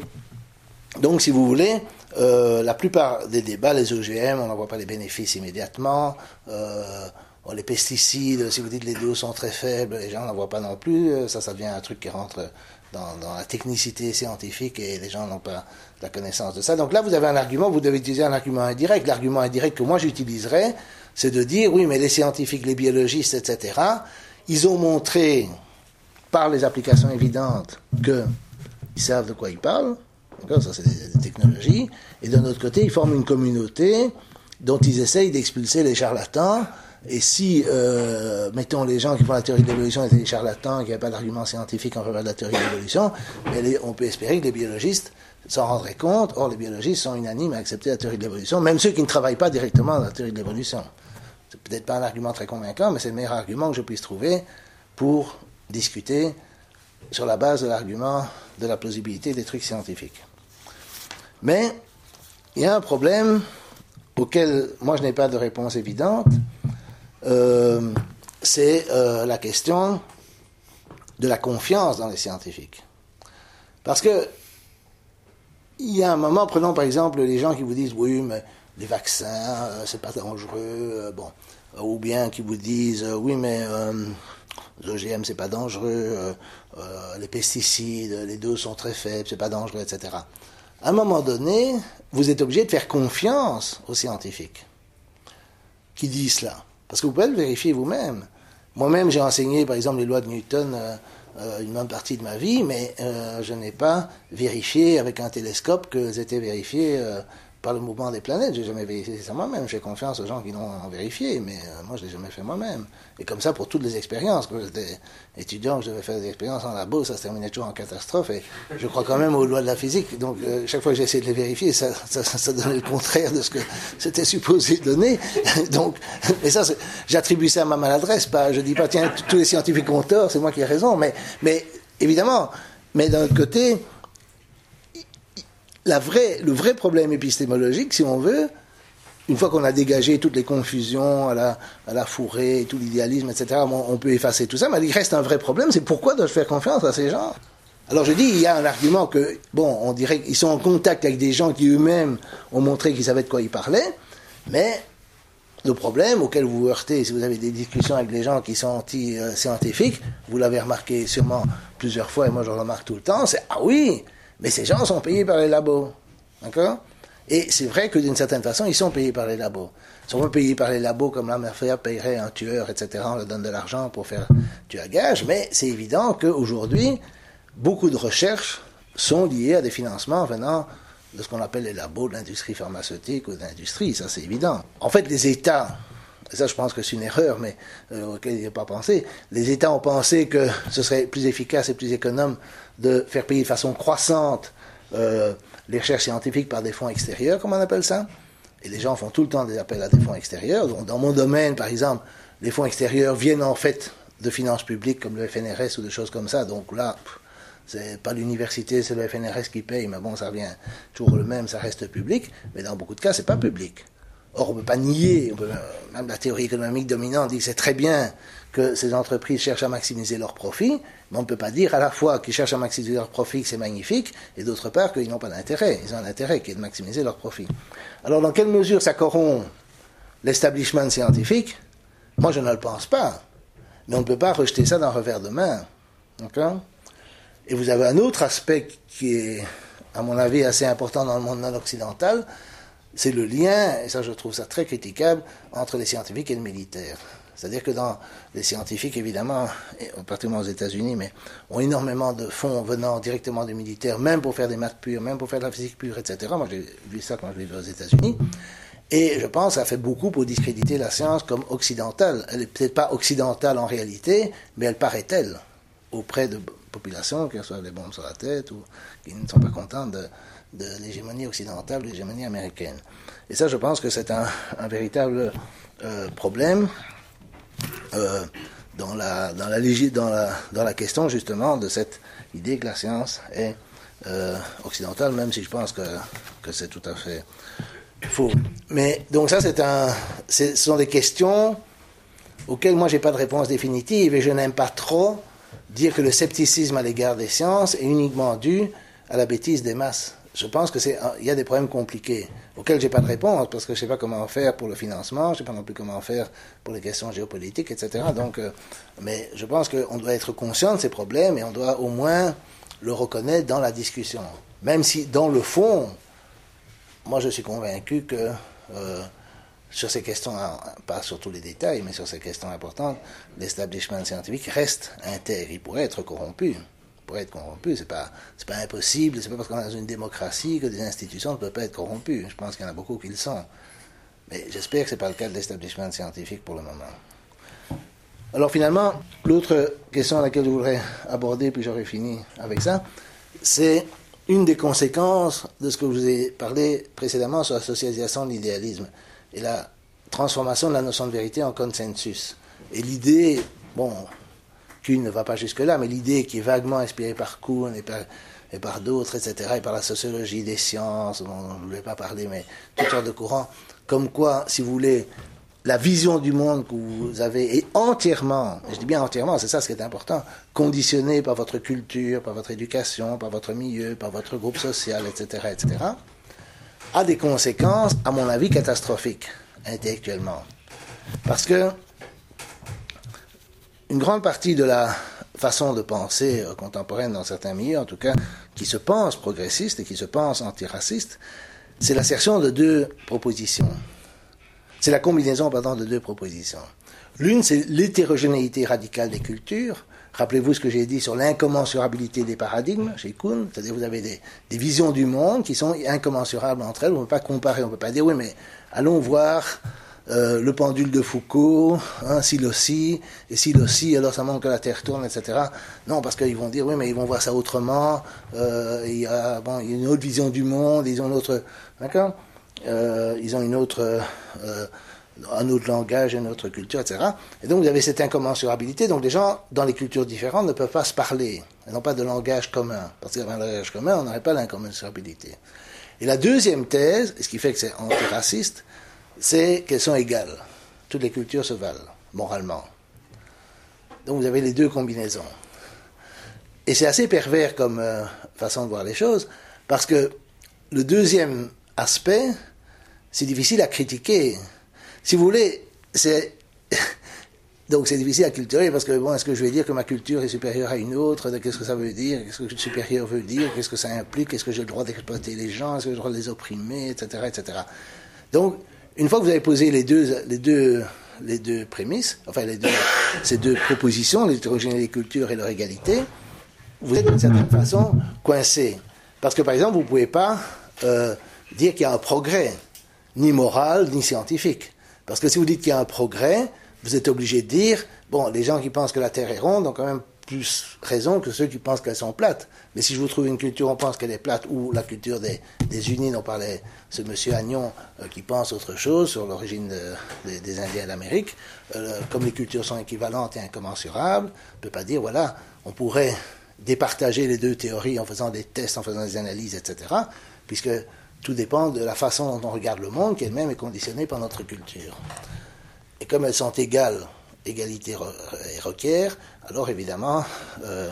donc, si vous voulez, euh, la plupart des débats, les OGM, on n'en voit pas les bénéfices immédiatement. Euh, les pesticides, si vous dites les doses sont très faibles, les gens n'en voient pas non plus. Euh, ça, ça devient un truc qui rentre dans, dans la technicité scientifique et les gens n'ont pas la connaissance de ça. Donc là, vous avez un argument, vous devez utiliser un argument indirect. L'argument indirect que moi j'utiliserais, c'est de dire, oui, mais les scientifiques, les biologistes, etc., ils ont montré, par les applications évidentes, qu'ils savent de quoi ils parlent. Ça, c'est des, technologies. Et d'un autre côté, ils forment une communauté dont ils essayent d'expulser les charlatans. Et si, euh, mettons, les gens qui font la théorie de l'évolution étaient des charlatans, qu'il n'y a pas d'argument scientifique en faveur de la théorie de l'évolution, on peut espérer que les biologistes s'en rendraient compte. Or, les biologistes sont unanimes à accepter la théorie de l'évolution, même ceux qui ne travaillent pas directement dans la théorie de l'évolution. C'est peut-être pas un argument très convaincant, mais c'est le meilleur argument que je puisse trouver pour discuter sur la base de l'argument de la plausibilité des trucs scientifiques. Mais il y a un problème auquel moi je n'ai pas de réponse évidente, euh, c'est euh, la question de la confiance dans les scientifiques. Parce que il y a un moment, prenons par exemple les gens qui vous disent oui, mais les vaccins, euh, c'est pas dangereux, bon, ou bien qui vous disent oui mais les OGM c'est pas dangereux, les pesticides, les doses sont très faibles, c'est pas dangereux, etc. À un moment donné, vous êtes obligé de faire confiance aux scientifiques qui disent cela, parce que vous pouvez le vérifier vous-même. Moi-même, j'ai enseigné, par exemple, les lois de Newton une bonne partie de ma vie, mais je n'ai pas vérifié avec un télescope qu'elles étaient vérifiées par le mouvement des planètes. J'ai jamais vérifié ça moi-même. J'ai confiance aux gens qui l'ont vérifié, mais euh, moi je l'ai jamais fait moi-même. Et comme ça pour toutes les expériences. Quand j'étais étudiant, je devais faire des expériences en labo, ça se terminait toujours en catastrophe. Et je crois quand même aux lois de la physique. Donc euh, chaque fois que j'ai essayé de les vérifier, ça, donnait le contraire de ce que c'était supposé donner. *laughs* Donc, mais ça, j'attribue ça à ma maladresse. Pas, je dis pas tiens tous les scientifiques ont tort, c'est moi qui ai raison. Mais, mais évidemment, mais d'un autre côté le vrai problème épistémologique, si on veut, une fois qu'on a dégagé toutes les confusions à la, fourrée, tout l'idéalisme, etc., on, peut effacer tout ça, mais il reste un vrai problème, c'est pourquoi dois-je faire confiance à ces gens? Alors je dis, il y a un argument que, bon, on dirait qu'ils sont en contact avec des gens qui eux-mêmes ont montré qu'ils savaient de quoi ils parlaient, mais le problème auquel vous vous heurtez, si vous avez des discussions avec des gens qui sont anti-scientifiques, vous l'avez remarqué sûrement plusieurs fois, et moi je le remarque tout le temps, c'est, ah oui, mais ces gens sont payés par les labos. D'accord? Et c'est vrai que d'une certaine façon, ils sont payés par les labos. Ils sont payés par les labos comme la mafia payerait un tueur, etc. On leur donne de l'argent pour faire tuer à gage. Mais c'est évident qu'aujourd'hui, beaucoup de recherches sont liées à des financements venant de ce qu'on appelle les labos de l'industrie pharmaceutique ou de l'industrie. Ça, c'est évident. En fait, les États ça je pense que c'est une erreur, mais euh, auquel il n'y a pas pensé, les États ont pensé que ce serait plus efficace et plus économe de faire payer de façon croissante euh, les recherches scientifiques par des fonds extérieurs, comme on appelle ça. Et les gens font tout le temps des appels à des fonds extérieurs. Donc, dans mon domaine, par exemple, les fonds extérieurs viennent en fait de finances publiques comme le FNRS ou des choses comme ça. Donc là, c'est pas l'université, c'est le FNRS qui paye, mais bon, ça revient toujours le même, ça reste public. Mais dans beaucoup de cas, c'est pas public. Or, on ne peut pas nier, même la théorie économique dominante dit que c'est très bien que ces entreprises cherchent à maximiser leurs profits, mais on ne peut pas dire à la fois qu'ils cherchent à maximiser leurs profits, que c'est magnifique, et d'autre part qu'ils n'ont pas d'intérêt. Ils ont un intérêt qui est de maximiser leurs profits. Alors, dans quelle mesure ça corrompt l'establishment scientifique? Moi, je ne le pense pas. Mais on ne peut pas rejeter ça d'un revers de main. D'accord? Et vous avez un autre aspect qui est, à mon avis, assez important dans le monde non occidental, c'est le lien, et ça je trouve ça très critiquable, entre les scientifiques et le militaire. C'est-à-dire que dans les scientifiques, évidemment, et particulièrement aux États-Unis, mais ont énormément de fonds venant directement des militaires, même pour faire des maths pures, même pour faire de la physique pure, etc. Moi, j'ai vu ça quand je vivais aux États-Unis. Et je pense que ça fait beaucoup pour discréditer la science comme occidentale. Elle n'est peut-être pas occidentale en réalité, mais elle paraît telle auprès de populations qui reçoivent des bombes sur la tête ou qui ne sont pas contentes de, de l'hégémonie occidentale, de l'hégémonie américaine. Et ça, je pense que c'est un, véritable euh, problème euh, dans, la, dans, la, dans, la, dans la question justement de cette idée que la science est euh, occidentale, même si je pense que, que c'est tout à fait faux. Mais donc ça, c'est un, ce sont des questions auxquelles moi j'ai pas de réponse définitive et je n'aime pas trop dire que le scepticisme à l'égard des sciences est uniquement dû à la bêtise des masses je pense que c'est il y a des problèmes compliqués auxquels j'ai pas de réponse parce que je sais pas comment faire pour le financement, je sais pas non plus comment faire pour les questions géopolitiques, etc. *laughs* Donc, euh, mais je pense qu'on doit être conscient de ces problèmes et on doit au moins le reconnaître dans la discussion, même si dans le fond, moi je suis convaincu que euh, sur ces questions, pas sur tous les détails, mais sur ces questions importantes, l'establishment scientifique reste intègre. Il pourrait être corrompu être corrompu. C'est pas, c'est pas impossible. C'est pas parce qu'on est dans une démocratie que des institutions ne peuvent pas être corrompues. Je pense qu'il y en a beaucoup qui le sont. Mais j'espère que c'est pas le cas de l'establishment scientifique pour le moment. Alors finalement, l'autre question à laquelle je voudrais aborder, puis j'aurai fini avec ça, c'est une des conséquences de ce que je vous ai parlé précédemment sur la socialisation de l'idéalisme et la transformation de la notion de vérité en consensus. Et l'idée, bon, Kuhn ne va pas jusque-là, mais l'idée qui est vaguement inspirée par Kuhn et par, et par d'autres, etc., et par la sociologie des sciences, on ne voulait pas parler, mais toutes sortes de courants, comme quoi, si vous voulez, la vision du monde que vous avez est entièrement, je dis bien entièrement, c'est ça ce qui est important, conditionnée par votre culture, par votre éducation, par votre milieu, par votre groupe social, etc., etc., a des conséquences, à mon avis, catastrophiques, intellectuellement. Parce que une grande partie de la façon de penser euh, contemporaine dans certains milieux, en tout cas, qui se pense progressiste et qui se pense antiraciste, c'est l'assertion de deux propositions. C'est la combinaison, pardon, de deux propositions. L'une, c'est l'hétérogénéité radicale des cultures. Rappelez-vous ce que j'ai dit sur l'incommensurabilité des paradigmes chez Kuhn, c'est-à-dire vous avez des, des, visions du monde qui sont incommensurables entre elles. On ne peut pas comparer, on ne peut pas dire oui, mais allons voir euh, le pendule de Foucault, hein, s'il aussi, et s'il aussi, alors ça montre que la Terre tourne, etc. Non, parce qu'ils vont dire, oui, mais ils vont voir ça autrement, euh, il, y a, une autre vision du monde, ils ont une autre... D'accord euh, Ils ont une autre... un autre langage, une autre culture, etc. Et donc vous avez cette incommensurabilité. Donc les gens, dans les cultures différentes, ne peuvent pas se parler. Ils n'ont pas de langage commun. Parce a un langage commun, on n'aurait pas l'incommensurabilité. Et la deuxième thèse, ce qui fait que c'est antiraciste, c'est qu'elles sont égales. Toutes les cultures se valent, moralement. Donc vous avez les deux combinaisons. Et c'est assez pervers comme euh, façon de voir les choses, parce que le deuxième aspect, c'est difficile à critiquer. Si vous voulez, c'est... *laughs* Donc c'est difficile à culturer parce que bon, est-ce que je vais dire que ma culture est supérieure à une autre Qu'est-ce que ça veut dire Qu'est-ce que supérieur veut dire Qu'est-ce que ça implique Est-ce que j'ai le droit d'exploiter les gens Est-ce que j'ai le droit de les opprimer Etc. etc. Donc une fois que vous avez posé les deux, les deux, les deux prémices, enfin les deux, *coughs* ces deux propositions, l'hétérogénéité des cultures et leur égalité, vous êtes d'une certaine façon coincé. Parce que par exemple, vous ne pouvez pas euh, dire qu'il y a un progrès, ni moral, ni scientifique. Parce que si vous dites qu'il y a un progrès, vous êtes obligé de dire, bon, les gens qui pensent que la Terre est ronde ont quand même plus raison que ceux qui pensent qu'elles sont plates. Mais si je vous trouve une culture, on pense qu'elle est plate, ou la culture des, des unis dont parlait ce monsieur Agnon, euh, qui pense autre chose sur l'origine des Indiens d'Amérique, euh, comme les cultures sont équivalentes et incommensurables, on ne peut pas dire, voilà, on pourrait départager les deux théories en faisant des tests, en faisant des analyses, etc., puisque tout dépend de la façon dont on regarde le monde, qui elle-même est conditionnée par notre culture. Et comme elles sont égales égalité requiert, alors évidemment, euh,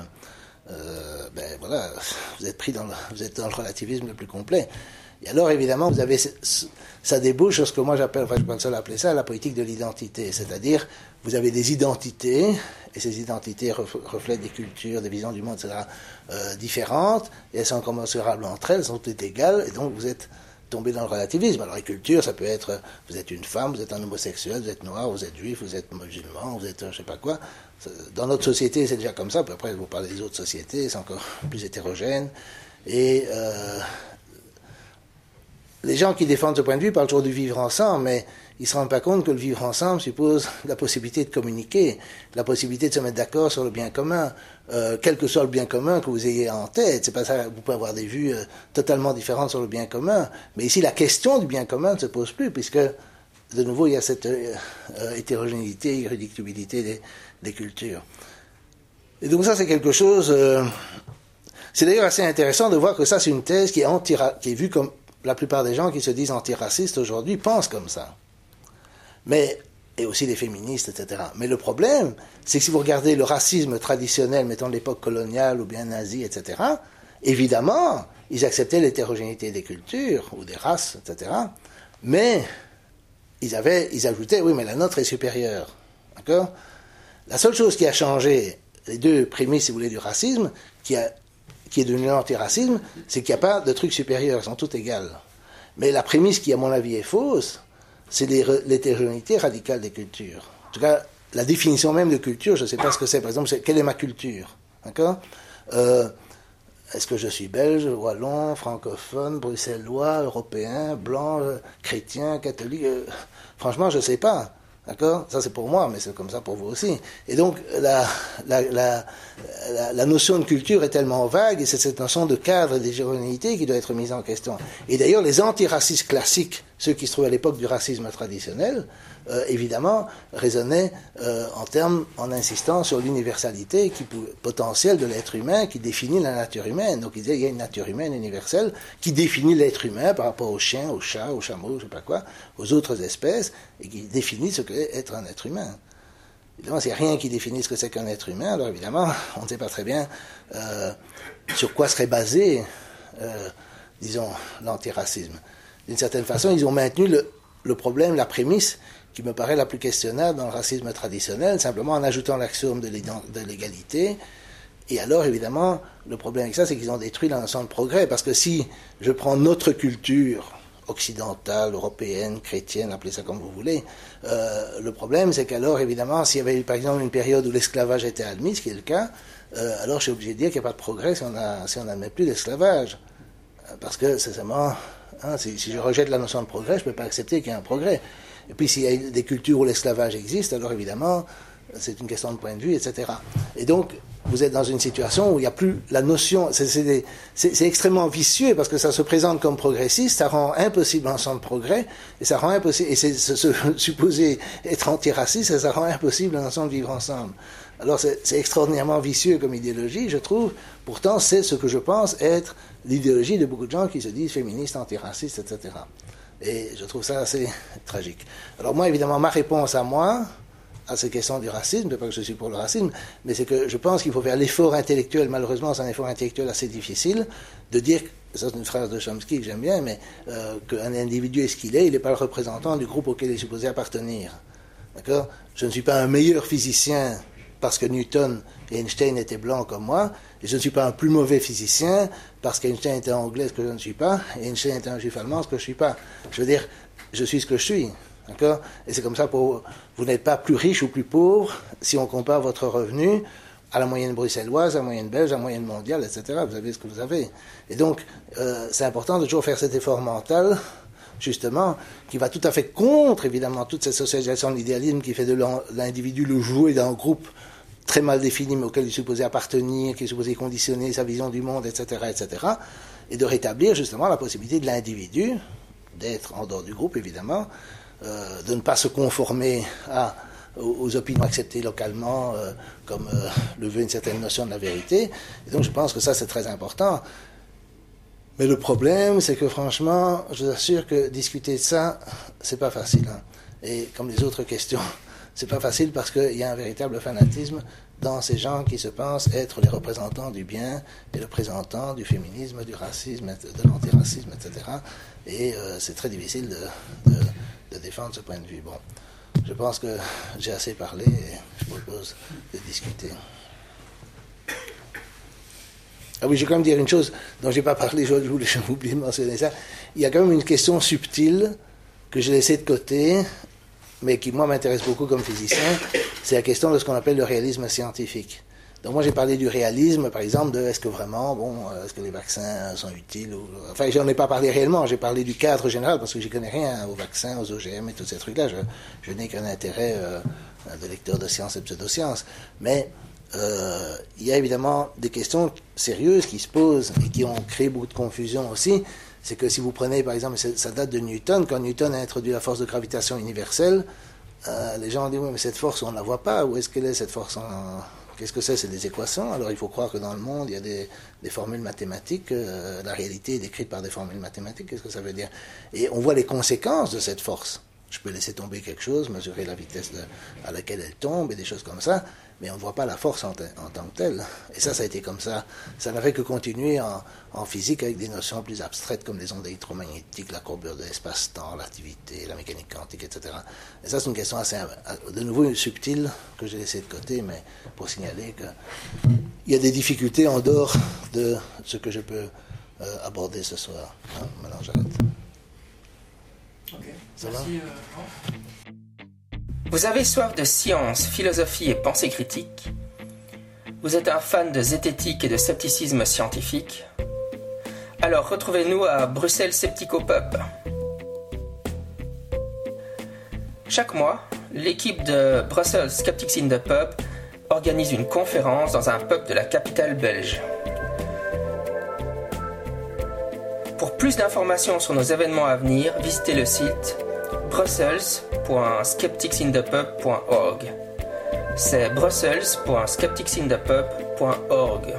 euh, ben voilà, vous êtes pris dans le, vous êtes dans le relativisme le plus complet. Et alors évidemment, vous avez ça débouche sur ce que moi j'appelle, enfin je pense ça la politique de l'identité, c'est-à-dire vous avez des identités et ces identités reflètent des cultures, des visions du monde, etc. Euh, différentes et elles sont commensurables entre elles, elles sont toutes égales et donc vous êtes tomber dans le relativisme. Alors, la culture, ça peut être, vous êtes une femme, vous êtes un homosexuel, vous êtes noir, vous êtes juif, vous êtes musulman, vous êtes je sais pas quoi. Dans notre société, c'est déjà comme ça. Puis après, vous parlez des autres sociétés, c'est encore *laughs* plus hétérogène. Et euh, les gens qui défendent ce point de vue parlent toujours du vivre ensemble, mais ils ne se rendent pas compte que le vivre ensemble suppose la possibilité de communiquer, la possibilité de se mettre d'accord sur le bien commun, euh, quel que soit le bien commun que vous ayez en tête. C'est pas ça, vous pouvez avoir des vues euh, totalement différentes sur le bien commun, mais ici la question du bien commun ne se pose plus, puisque de nouveau il y a cette euh, hétérogénéité, irréductibilité des, des, cultures. Et donc ça c'est quelque chose. c'est d'ailleurs assez intéressant de voir que ça c'est une thèse qui est, anti qui est vue comme la plupart des gens qui se disent antiracistes aujourd'hui pensent comme ça. Mais, et aussi les féministes, etc. Mais le problème, c'est que si vous regardez le racisme traditionnel, mettons l'époque coloniale ou bien nazie, etc., évidemment, ils acceptaient l'hétérogénéité des cultures ou des races, etc. Mais ils, avaient, ils ajoutaient, oui, mais la nôtre est supérieure. D'accord? La seule chose qui a changé, les deux prémices, si vous voulez, du racisme, qui, a, qui est devenu l'antiracisme, c'est qu'il n'y a pas de truc supérieur, elles sont toutes égales. Mais la prémisse qui, à mon avis, est fausse, c'est l'hétérogénéité radicale des cultures. En tout cas, la définition même de culture, je ne sais pas ce que c'est. Par exemple, quelle est ma culture? D'accord? Euh, Est-ce que je suis belge, wallon, francophone, bruxellois, européen, blanc, euh, chrétien, catholique? Euh, Franchement, je ne sais pas. D'accord? Ça, c'est pour moi, mais c'est comme ça pour vous aussi. Et donc, la, la, la, notion de culture est tellement vague, et c'est cette notion de cadre et d'hégéronéité qui doit être mise en question. Et d'ailleurs, les antiracistes classiques, ceux qui se trouvaient à l'époque du racisme traditionnel, euh, évidemment, raisonnait euh, en termes, en insistant sur l'universalité potentielle de l'être humain qui définit la nature humaine. Donc il disait il y a une nature humaine universelle qui définit l'être humain par rapport aux chiens, aux chats, aux chameaux, je sais pas quoi, aux autres espèces, et qui définit ce qu'est être un être humain. Évidemment, s'il n'y a rien qui définit ce que c'est qu'un être humain, alors évidemment, *laughs* on ne sait pas très bien euh, sur quoi serait basé, disons, l'antiracisme. D'une certaine façon, ils ont maintenu le problème, la prémisse qui me paraît la plus questionnable dans le racisme traditionnel, simplement en ajoutant l'axiome de l'égalité. Et alors, évidemment, le problème avec ça, c'est qu'ils ont détruit l'ensemble progrès. Parce que si je prends notre culture occidentale, européenne, chrétienne, appelez ça comme vous voulez, euh, le problème, c'est qu'alors, évidemment, s'il y avait eu, par exemple, une période où l'esclavage était admis, ce qui est le cas, euh, alors je suis obligé de dire qu'il n'y a pas de progrès si on n'admet plus l'esclavage. Parce que, c'est hein, si, si je rejette la notion de progrès, je ne peux pas accepter qu'il y ait un progrès. Et puis s'il y a des cultures où l'esclavage existe, alors évidemment, c'est une question de point de vue, etc. Et donc, vous êtes dans une situation où il n'y a plus la notion, c'est extrêmement vicieux parce que ça se présente comme progressiste, ça rend impossible l'ensemble de progrès, et ça rend impossible, et c'est se, *laughs* supposer être antiraciste, ça rend impossible l'ensemble de vivre ensemble. Alors c'est extraordinairement vicieux comme idéologie, je trouve, pourtant c'est ce que je pense être l'idéologie de beaucoup de gens qui se disent féministes, antiracistes, etc. Et je trouve ça assez tragique. Alors moi, évidemment, ma réponse à moi, à ces questions du racisme, pas que je suis pour le racisme, mais c'est que je pense qu'il faut faire l'effort intellectuel, malheureusement c'est un effort intellectuel assez difficile, de dire, ça c'est une phrase de Chomsky que j'aime bien, mais euh, qu'un individu est ce qu'il est, il n'est pas le représentant du groupe auquel il est supposé appartenir. D'accord? Je ne suis pas un meilleur physicien parce que Newton et Einstein étaient blancs comme moi, et je ne suis pas un plus mauvais physicien parce qu'Einstein était anglais, ce que je ne suis pas, et Einstein était un juif allemand, ce que je ne suis pas. Je veux dire, je suis ce que je suis. D'accord? Et c'est comme ça pour. Vous n'êtes pas plus riche ou plus pauvre si on compare votre revenu à la moyenne bruxelloise, à la moyenne belge, à la moyenne mondiale, etc. Vous avez ce que vous avez. Et donc, euh, c'est important de toujours faire cet effort mental, justement, qui va tout à fait contre, évidemment, toute cette socialisation de l'idéalisme qui fait de l'individu le jouet d'un groupe très mal défini, mais auquel il supposé appartenir, qui supposé conditionner sa vision du monde, etc., etc., et de rétablir justement la possibilité de l'individu d'être en dehors du groupe, évidemment, euh, de ne pas se conformer aux, opinions acceptées localement, euh, comme euh, le veut une certaine notion de la vérité. Et donc je pense que ça, c'est très important. Mais le problème, c'est que franchement, je vous assure que discuter de ça, c'est pas facile. Hein. Et comme les autres questions, c'est pas facile parce qu'il y a un véritable fanatisme dans ces gens qui se pensent être les représentants du bien et le représentant du féminisme, du racisme, de l'antiracisme, etc. Et euh, c'est très difficile de, défendre ce point de vue. Bon, je pense que j'ai assez parlé et je propose de discuter. Ah oui, j'ai quand même dire une chose dont j'ai pas parlé, je voulais oublié de mentionner ça. Il y a quand même une question subtile que j'ai laissée de côté, mais qui moi m'intéresse beaucoup comme physicien, c'est la question de ce qu'on appelle le réalisme scientifique. Donc moi j'ai parlé du réalisme, par exemple, de est-ce que vraiment, bon, euh, est-ce que les vaccins sont utiles ou... Enfin, j'en ai pas parlé réellement, j'ai parlé du cadre général parce que je connais rien aux vaccins, aux OGM et tous ces trucs-là. Je, je n'ai qu'un intérêt euh, de lecteur de sciences et pseudosciences. Mais euh, il y a évidemment des questions sérieuses qui se posent et qui ont créé beaucoup de confusion aussi. C'est que si vous prenez, par exemple, ça date de Newton, quand Newton a introduit la force de gravitation universelle, euh, les gens ont dit, oui, mais cette force, on ne la voit pas. Où est-ce qu'elle est, cette force. Qu'est-ce que c'est? C'est des équations. Alors il faut croire que dans le monde, il y a des, formules mathématiques. Euh, la réalité est décrite par des formules mathématiques. Qu'est-ce que ça veut dire? Et on voit les conséquences de cette force. Je peux laisser tomber quelque chose, mesurer la vitesse à laquelle elle tombe et des choses comme ça mais on ne voit pas la force en, tant que telle. Et ça, ça a été comme ça. Ça n'a fait que continuer en, physique avec des notions plus abstraites comme les ondes électromagnétiques, la courbure de l'espace-temps, l'activité, la mécanique quantique, etc. Et ça, c'est une question assez, de nouveau subtile que j'ai laissée de côté, mais pour signaler qu'il y a des difficultés en dehors de ce que je peux euh, aborder ce soir. Hein, maintenant, j'arrête. Ok. Merci, euh, vous avez soif de science, philosophie et pensée critique Vous êtes un fan de zététique et de scepticisme scientifique Alors retrouvez-nous à Bruxelles Sceptico Pub. Chaque mois, l'équipe de Brussels Skeptics in the Pub organise une conférence dans un pub de la capitale belge. Pour plus d'informations sur nos événements à venir, visitez le site brussels.skepticsinthepub.org. C'est brussels.skepticsinthepub.org.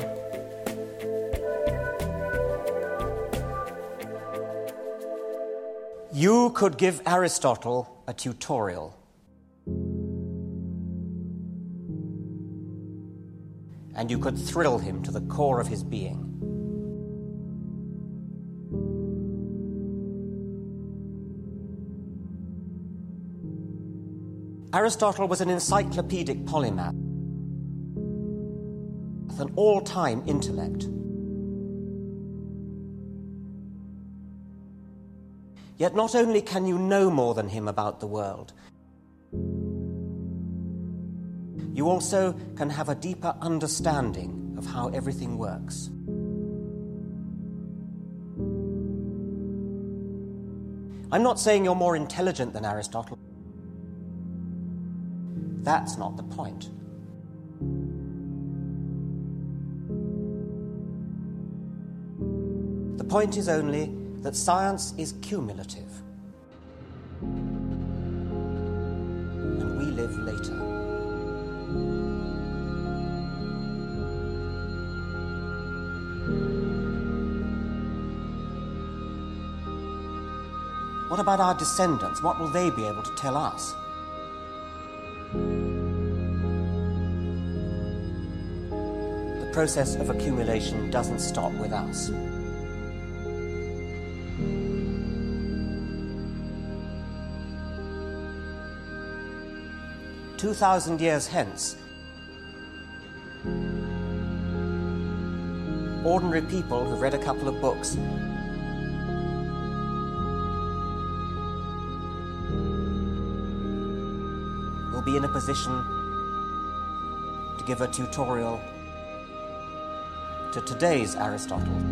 You could give Aristotle a tutorial. And you could thrill him to the core of his being. Aristotle was an encyclopedic polymath, with an all time intellect. Yet not only can you know more than him about the world, you also can have a deeper understanding of how everything works. I'm not saying you're more intelligent than Aristotle. That's not the point. The point is only that science is cumulative. And we live later. What about our descendants? What will they be able to tell us? Process of accumulation doesn't stop with us. Two thousand years hence, ordinary people who've read a couple of books will be in a position to give a tutorial to today's Aristotle.